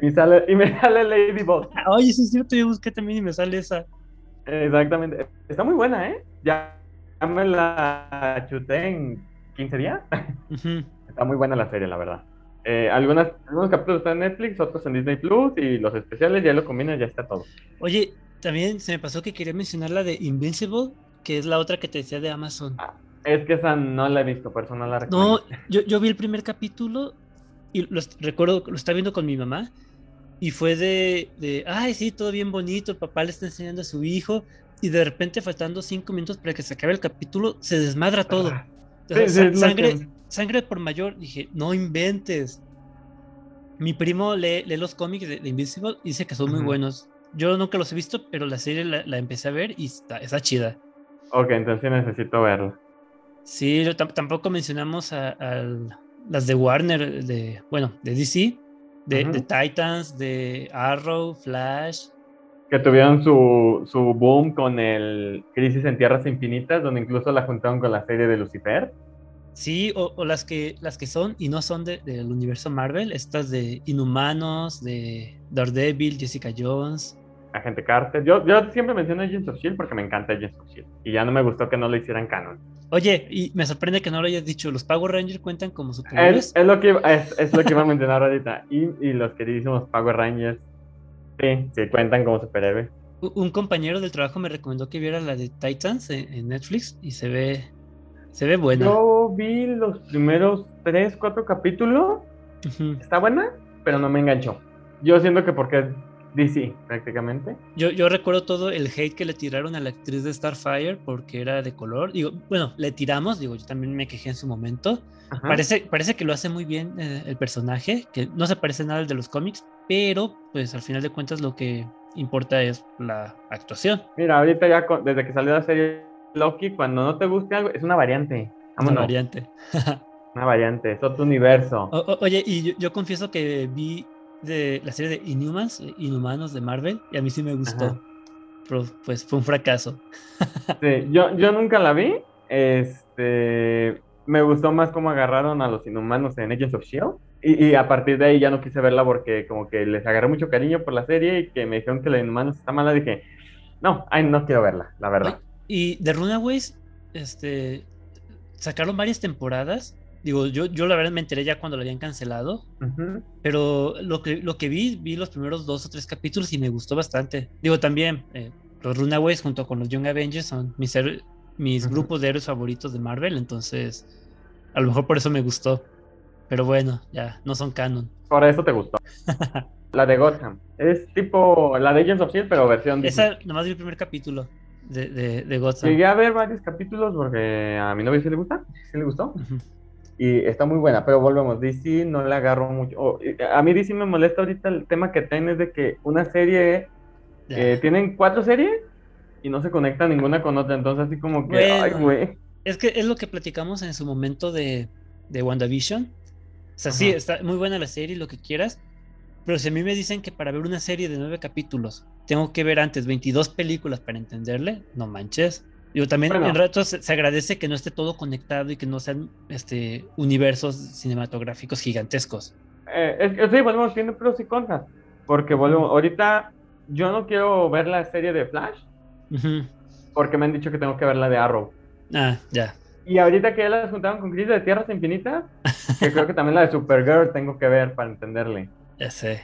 Y, sale, y me sale Ladybug. Oye, sí es cierto, yo busqué también y me sale esa. Exactamente. Está muy buena, ¿eh? Ya, me la chuté en 15 días. Está muy buena la serie, la verdad. Eh, algunas, algunos capítulos están en Netflix, otros en Disney Plus y los especiales ya lo combinan, ya está todo. Oye, también se me pasó que quería mencionar la de Invincible, que es la otra que te decía de Amazon. Es que esa no la he visto, personal la No, recomiendo. yo, yo vi el primer capítulo y lo est- recuerdo, lo estaba viendo con mi mamá Y fue de, de, ay, sí, todo bien bonito, el papá le está enseñando a su hijo, y de repente, faltando cinco minutos para que se acabe el capítulo, se desmadra todo. Ah, O sea, Sí, sa- sí, es lo sangre, que- sangre por mayor. Dije, no inventes. Mi primo lee, lee los cómics de, de Invincible y dice que son muy buenos. Yo nunca los he visto, pero la serie la, la empecé a ver y está, está chida. Ok, entonces necesito verlo. Sí, tampoco mencionamos a, al- las de Warner, de, bueno, de DC, de, Titans, de Arrow, Flash. Que tuvieron su, su boom con el Crisis en Tierras Infinitas, donde incluso la juntaron con la serie de Lucifer. Sí, o, o las que las que son y no son de- del universo Marvel, estas de Inhumanos, de Daredevil, Jessica Jones. Agente Carter. Yo, yo siempre menciono Agents of S.H.I.E.L.D. porque me encanta Agents of S.H.I.E.L.D. Y ya no me gustó que no lo hicieran canon. Oye, y me sorprende que no lo hayas dicho, ¿los Power Rangers cuentan como Es, superhéroes? es lo que, iba- es, es lo que iba a mencionar ahorita. Y, y los queridísimos Power Rangers, sí, sí cuentan como superhéroes. Un compañero del trabajo me recomendó que viera la de Titans en, en Netflix y se ve se ve buena. Yo vi los primeros tres, cuatro capítulos. Está buena, pero no me enganchó. Yo siento que porque es DC, prácticamente. Yo, yo recuerdo todo el hate que le tiraron a la actriz de Starfire porque era de color. Digo, bueno, le tiramos, digo, yo también me quejé en su momento. Ajá. Parece, parece que lo hace muy bien eh, el personaje, que no se parece nada al de los cómics, pero pues al final de cuentas lo que importa es la actuación. Mira, ahorita ya con- desde que salió la serie Loki, cuando no te guste algo, es una variante. Una Vámonos, variante. una variante, es otro universo. O- o- oye, y yo, yo confieso que vi de la serie de Inhumans, eh, Inhumanos de Marvel, y a mí sí me gustó. Ajá. Pero pues fue un fracaso. Sí, yo, yo nunca la vi. Este, me gustó más cómo agarraron a los inhumanos en Agents of S.H.I.E.L.D. Y, y a partir de ahí ya no quise verla porque como que les agarré mucho cariño por la serie y que me dijeron que la inhumanos está mala. Dije, no, ay, no quiero verla, la verdad. Y de Runaways, este, sacaron varias temporadas. Digo, yo, yo la verdad me enteré ya cuando lo habían cancelado. Ujú. Pero lo que, lo que vi, vi los primeros dos o tres capítulos y me gustó bastante. Digo, también, eh, los Runaways junto con los Young Avengers son mis, mis Ujú. grupos de héroes favoritos de Marvel, entonces a lo mejor por eso me gustó. Pero bueno, ya, no son canon. Por eso te gustó. La de Gotham. Es tipo la de Agents of S.H.I.E.L.D., pero versión Disney. Esa, nomás vi el primer capítulo de, de, de Gotham. Llegué a ver varios capítulos porque a mi novia sí le gusta, sí le gustó. Ujú. Y está muy buena, pero volvemos, DC no le agarro mucho. o, eh, a mí DC me molesta ahorita el tema que tiene es de que una serie, Ya. eh, tienen cuatro series y no se conecta ninguna con otra, entonces así como que, Bueno. ay, güey. Es que es lo que platicamos en su momento de, de WandaVision. O sea, sí, Ajá. está muy buena la serie, lo que quieras. Pero si a mí me dicen que para ver una serie de nueve capítulos tengo que ver antes 22 películas para entenderle, no manches. Digo, también Bueno. en ratos se, se agradece que no esté todo conectado y que no sean este, universos cinematográficos gigantescos. Eh, es que sí, volvemos, tiene pros y contras, porque volvemos, ahorita yo no quiero ver la serie de Flash, Ujú. porque me han dicho que tengo que ver la de Arrow. Ah, ya. Y ahorita que ya las juntaron con Crisis de Tierras Infinitas, que creo que también la de Supergirl tengo que ver para entenderle. Ya sé.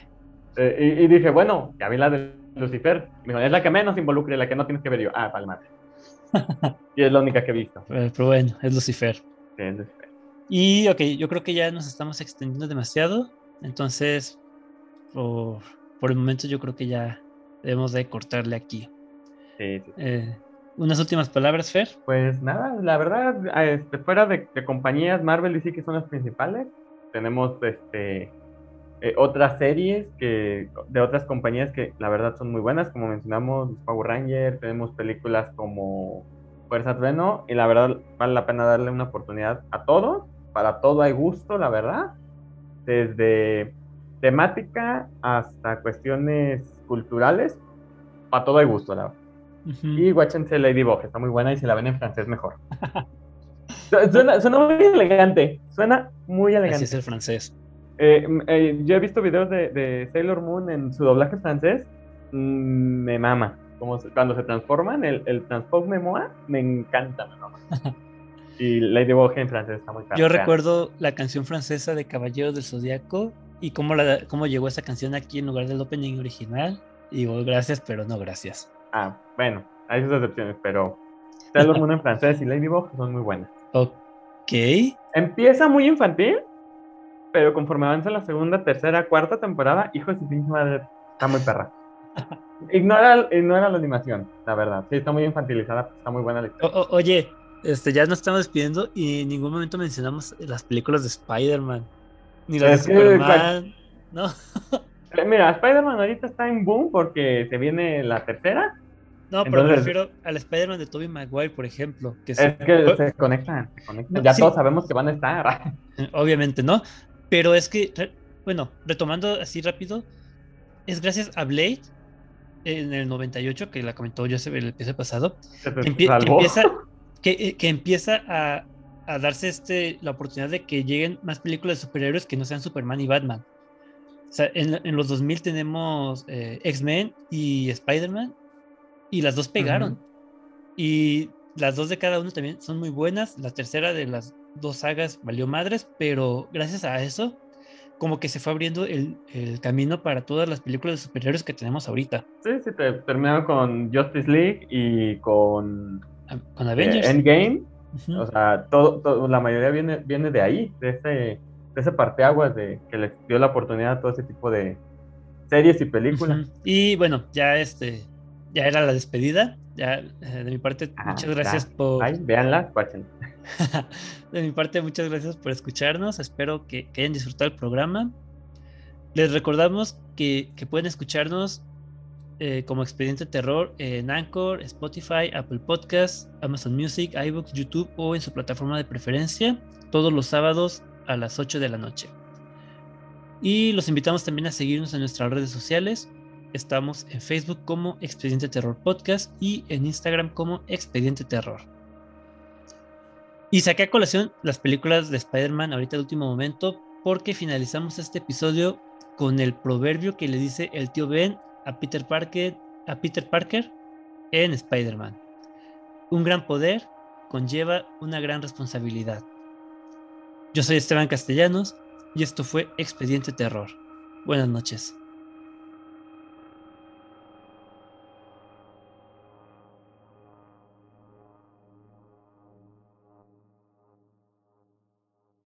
Eh, y, y dije, bueno, ya vi la de Lucifer. Me dijo, es la que menos involucra y la que no tienes que ver yo. Ah, palmate. Y es la única que he visto. Eh, Pero bueno, es Lucifer. Sí, es Lucifer. Y ok, yo creo que ya nos estamos extendiendo demasiado. Entonces, por, por el momento yo creo que ya debemos de cortarle aquí. Sí, sí. Eh, unas últimas palabras, Fer. Pues nada, la verdad, este, fuera de, de compañías, Marvel y sí que son las principales. Tenemos este eh, otras series que de otras compañías que la verdad son muy buenas, como mencionamos Power Rangers, tenemos películas como Fuerza Trueno y la verdad vale la pena darle una oportunidad a todos, para todo hay gusto, la verdad, desde temática hasta cuestiones culturales, para todo hay gusto, la verdad. Ujú. Y guáchense Ladybug, está muy buena y si la ven en francés mejor. Su- suena, suena muy elegante, suena muy Así elegante. es el francés. Eh, eh, yo he visto videos de, de Sailor Moon en su doblaje francés, mm, me mama. Como se- cuando se transforman, el, el transforme Moa, me encanta, me mama. Y Ladybug en francés está muy caro. Yo recuerdo la canción francesa de Caballeros del Zodiaco y cómo, la, cómo llegó esa canción aquí en lugar del opening original. Y digo, gracias, pero no gracias. Ah, bueno, hay sus excepciones, pero Sailor Moon en francés y Ladybug son muy buenas. Ok. Empieza muy infantil, pero conforme avanza la segunda, tercera, cuarta temporada, hijo de su pinche madre, está muy perra. ignora, ignora la animación, la verdad. Sí, está muy infantilizada, está muy buena la historia. oye, este, ya nos estamos despidiendo y en ningún momento mencionamos las películas de Spider-Man. Ni las de Superman. No. Mira, Spider-Man ahorita está en boom porque se viene la tercera. No, pero me refiero al Spider-Man de Tobey Maguire, por ejemplo. Que es que se conectan, ya todos sabemos que van a estar. Obviamente, ¿no? Pero es que, bueno, retomando así rápido, es gracias a Blade en el 98, que la comentó yo el episodio pasado, que, empieza, que, que empieza a, a, darse este, la oportunidad de que lleguen más películas de superhéroes que no sean Superman y Batman. O sea, en, en los 2000 tenemos eh, X-Men y Spider-Man, y las dos pegaron. Y las dos de cada uno también son muy buenas. La tercera de las dos sagas valió madres, pero gracias a eso, como que se fue abriendo el, el camino para todas las películas de superhéroes que tenemos ahorita. Sí, sí, te, terminaron con Justice League y con, con Avengers. Eh, Endgame. O sea, todo, la mayoría viene, viene de ahí, de ese, de ese parteaguas de que les dio la oportunidad a todo ese tipo de series y películas. Y bueno, ya este, ya era la despedida. Ya, eh, de mi parte, muchas gracias por. Ay, véanla, de mi parte, muchas gracias por escucharnos. Espero que, hayan disfrutado el programa. Les recordamos que, pueden escucharnos eh, como Expediente Terror en Anchor, Spotify, Apple Podcasts, Amazon Music, iBooks, YouTube o en su plataforma de preferencia, todos los sábados a las 8 de la noche. Y los invitamos también a seguirnos en nuestras redes sociales. Estamos en Facebook como Expediente Terror Podcast y en Instagram como Expediente Terror. Y saqué a colación las películas de Spider-Man ahorita de último momento porque finalizamos este episodio con el proverbio que le dice el tío Ben a Peter Parker, a Peter Parker en Spider-Man. Un gran poder conlleva una gran responsabilidad. Yo soy Esteban Castellanos y esto fue Expediente Terror. Buenas noches.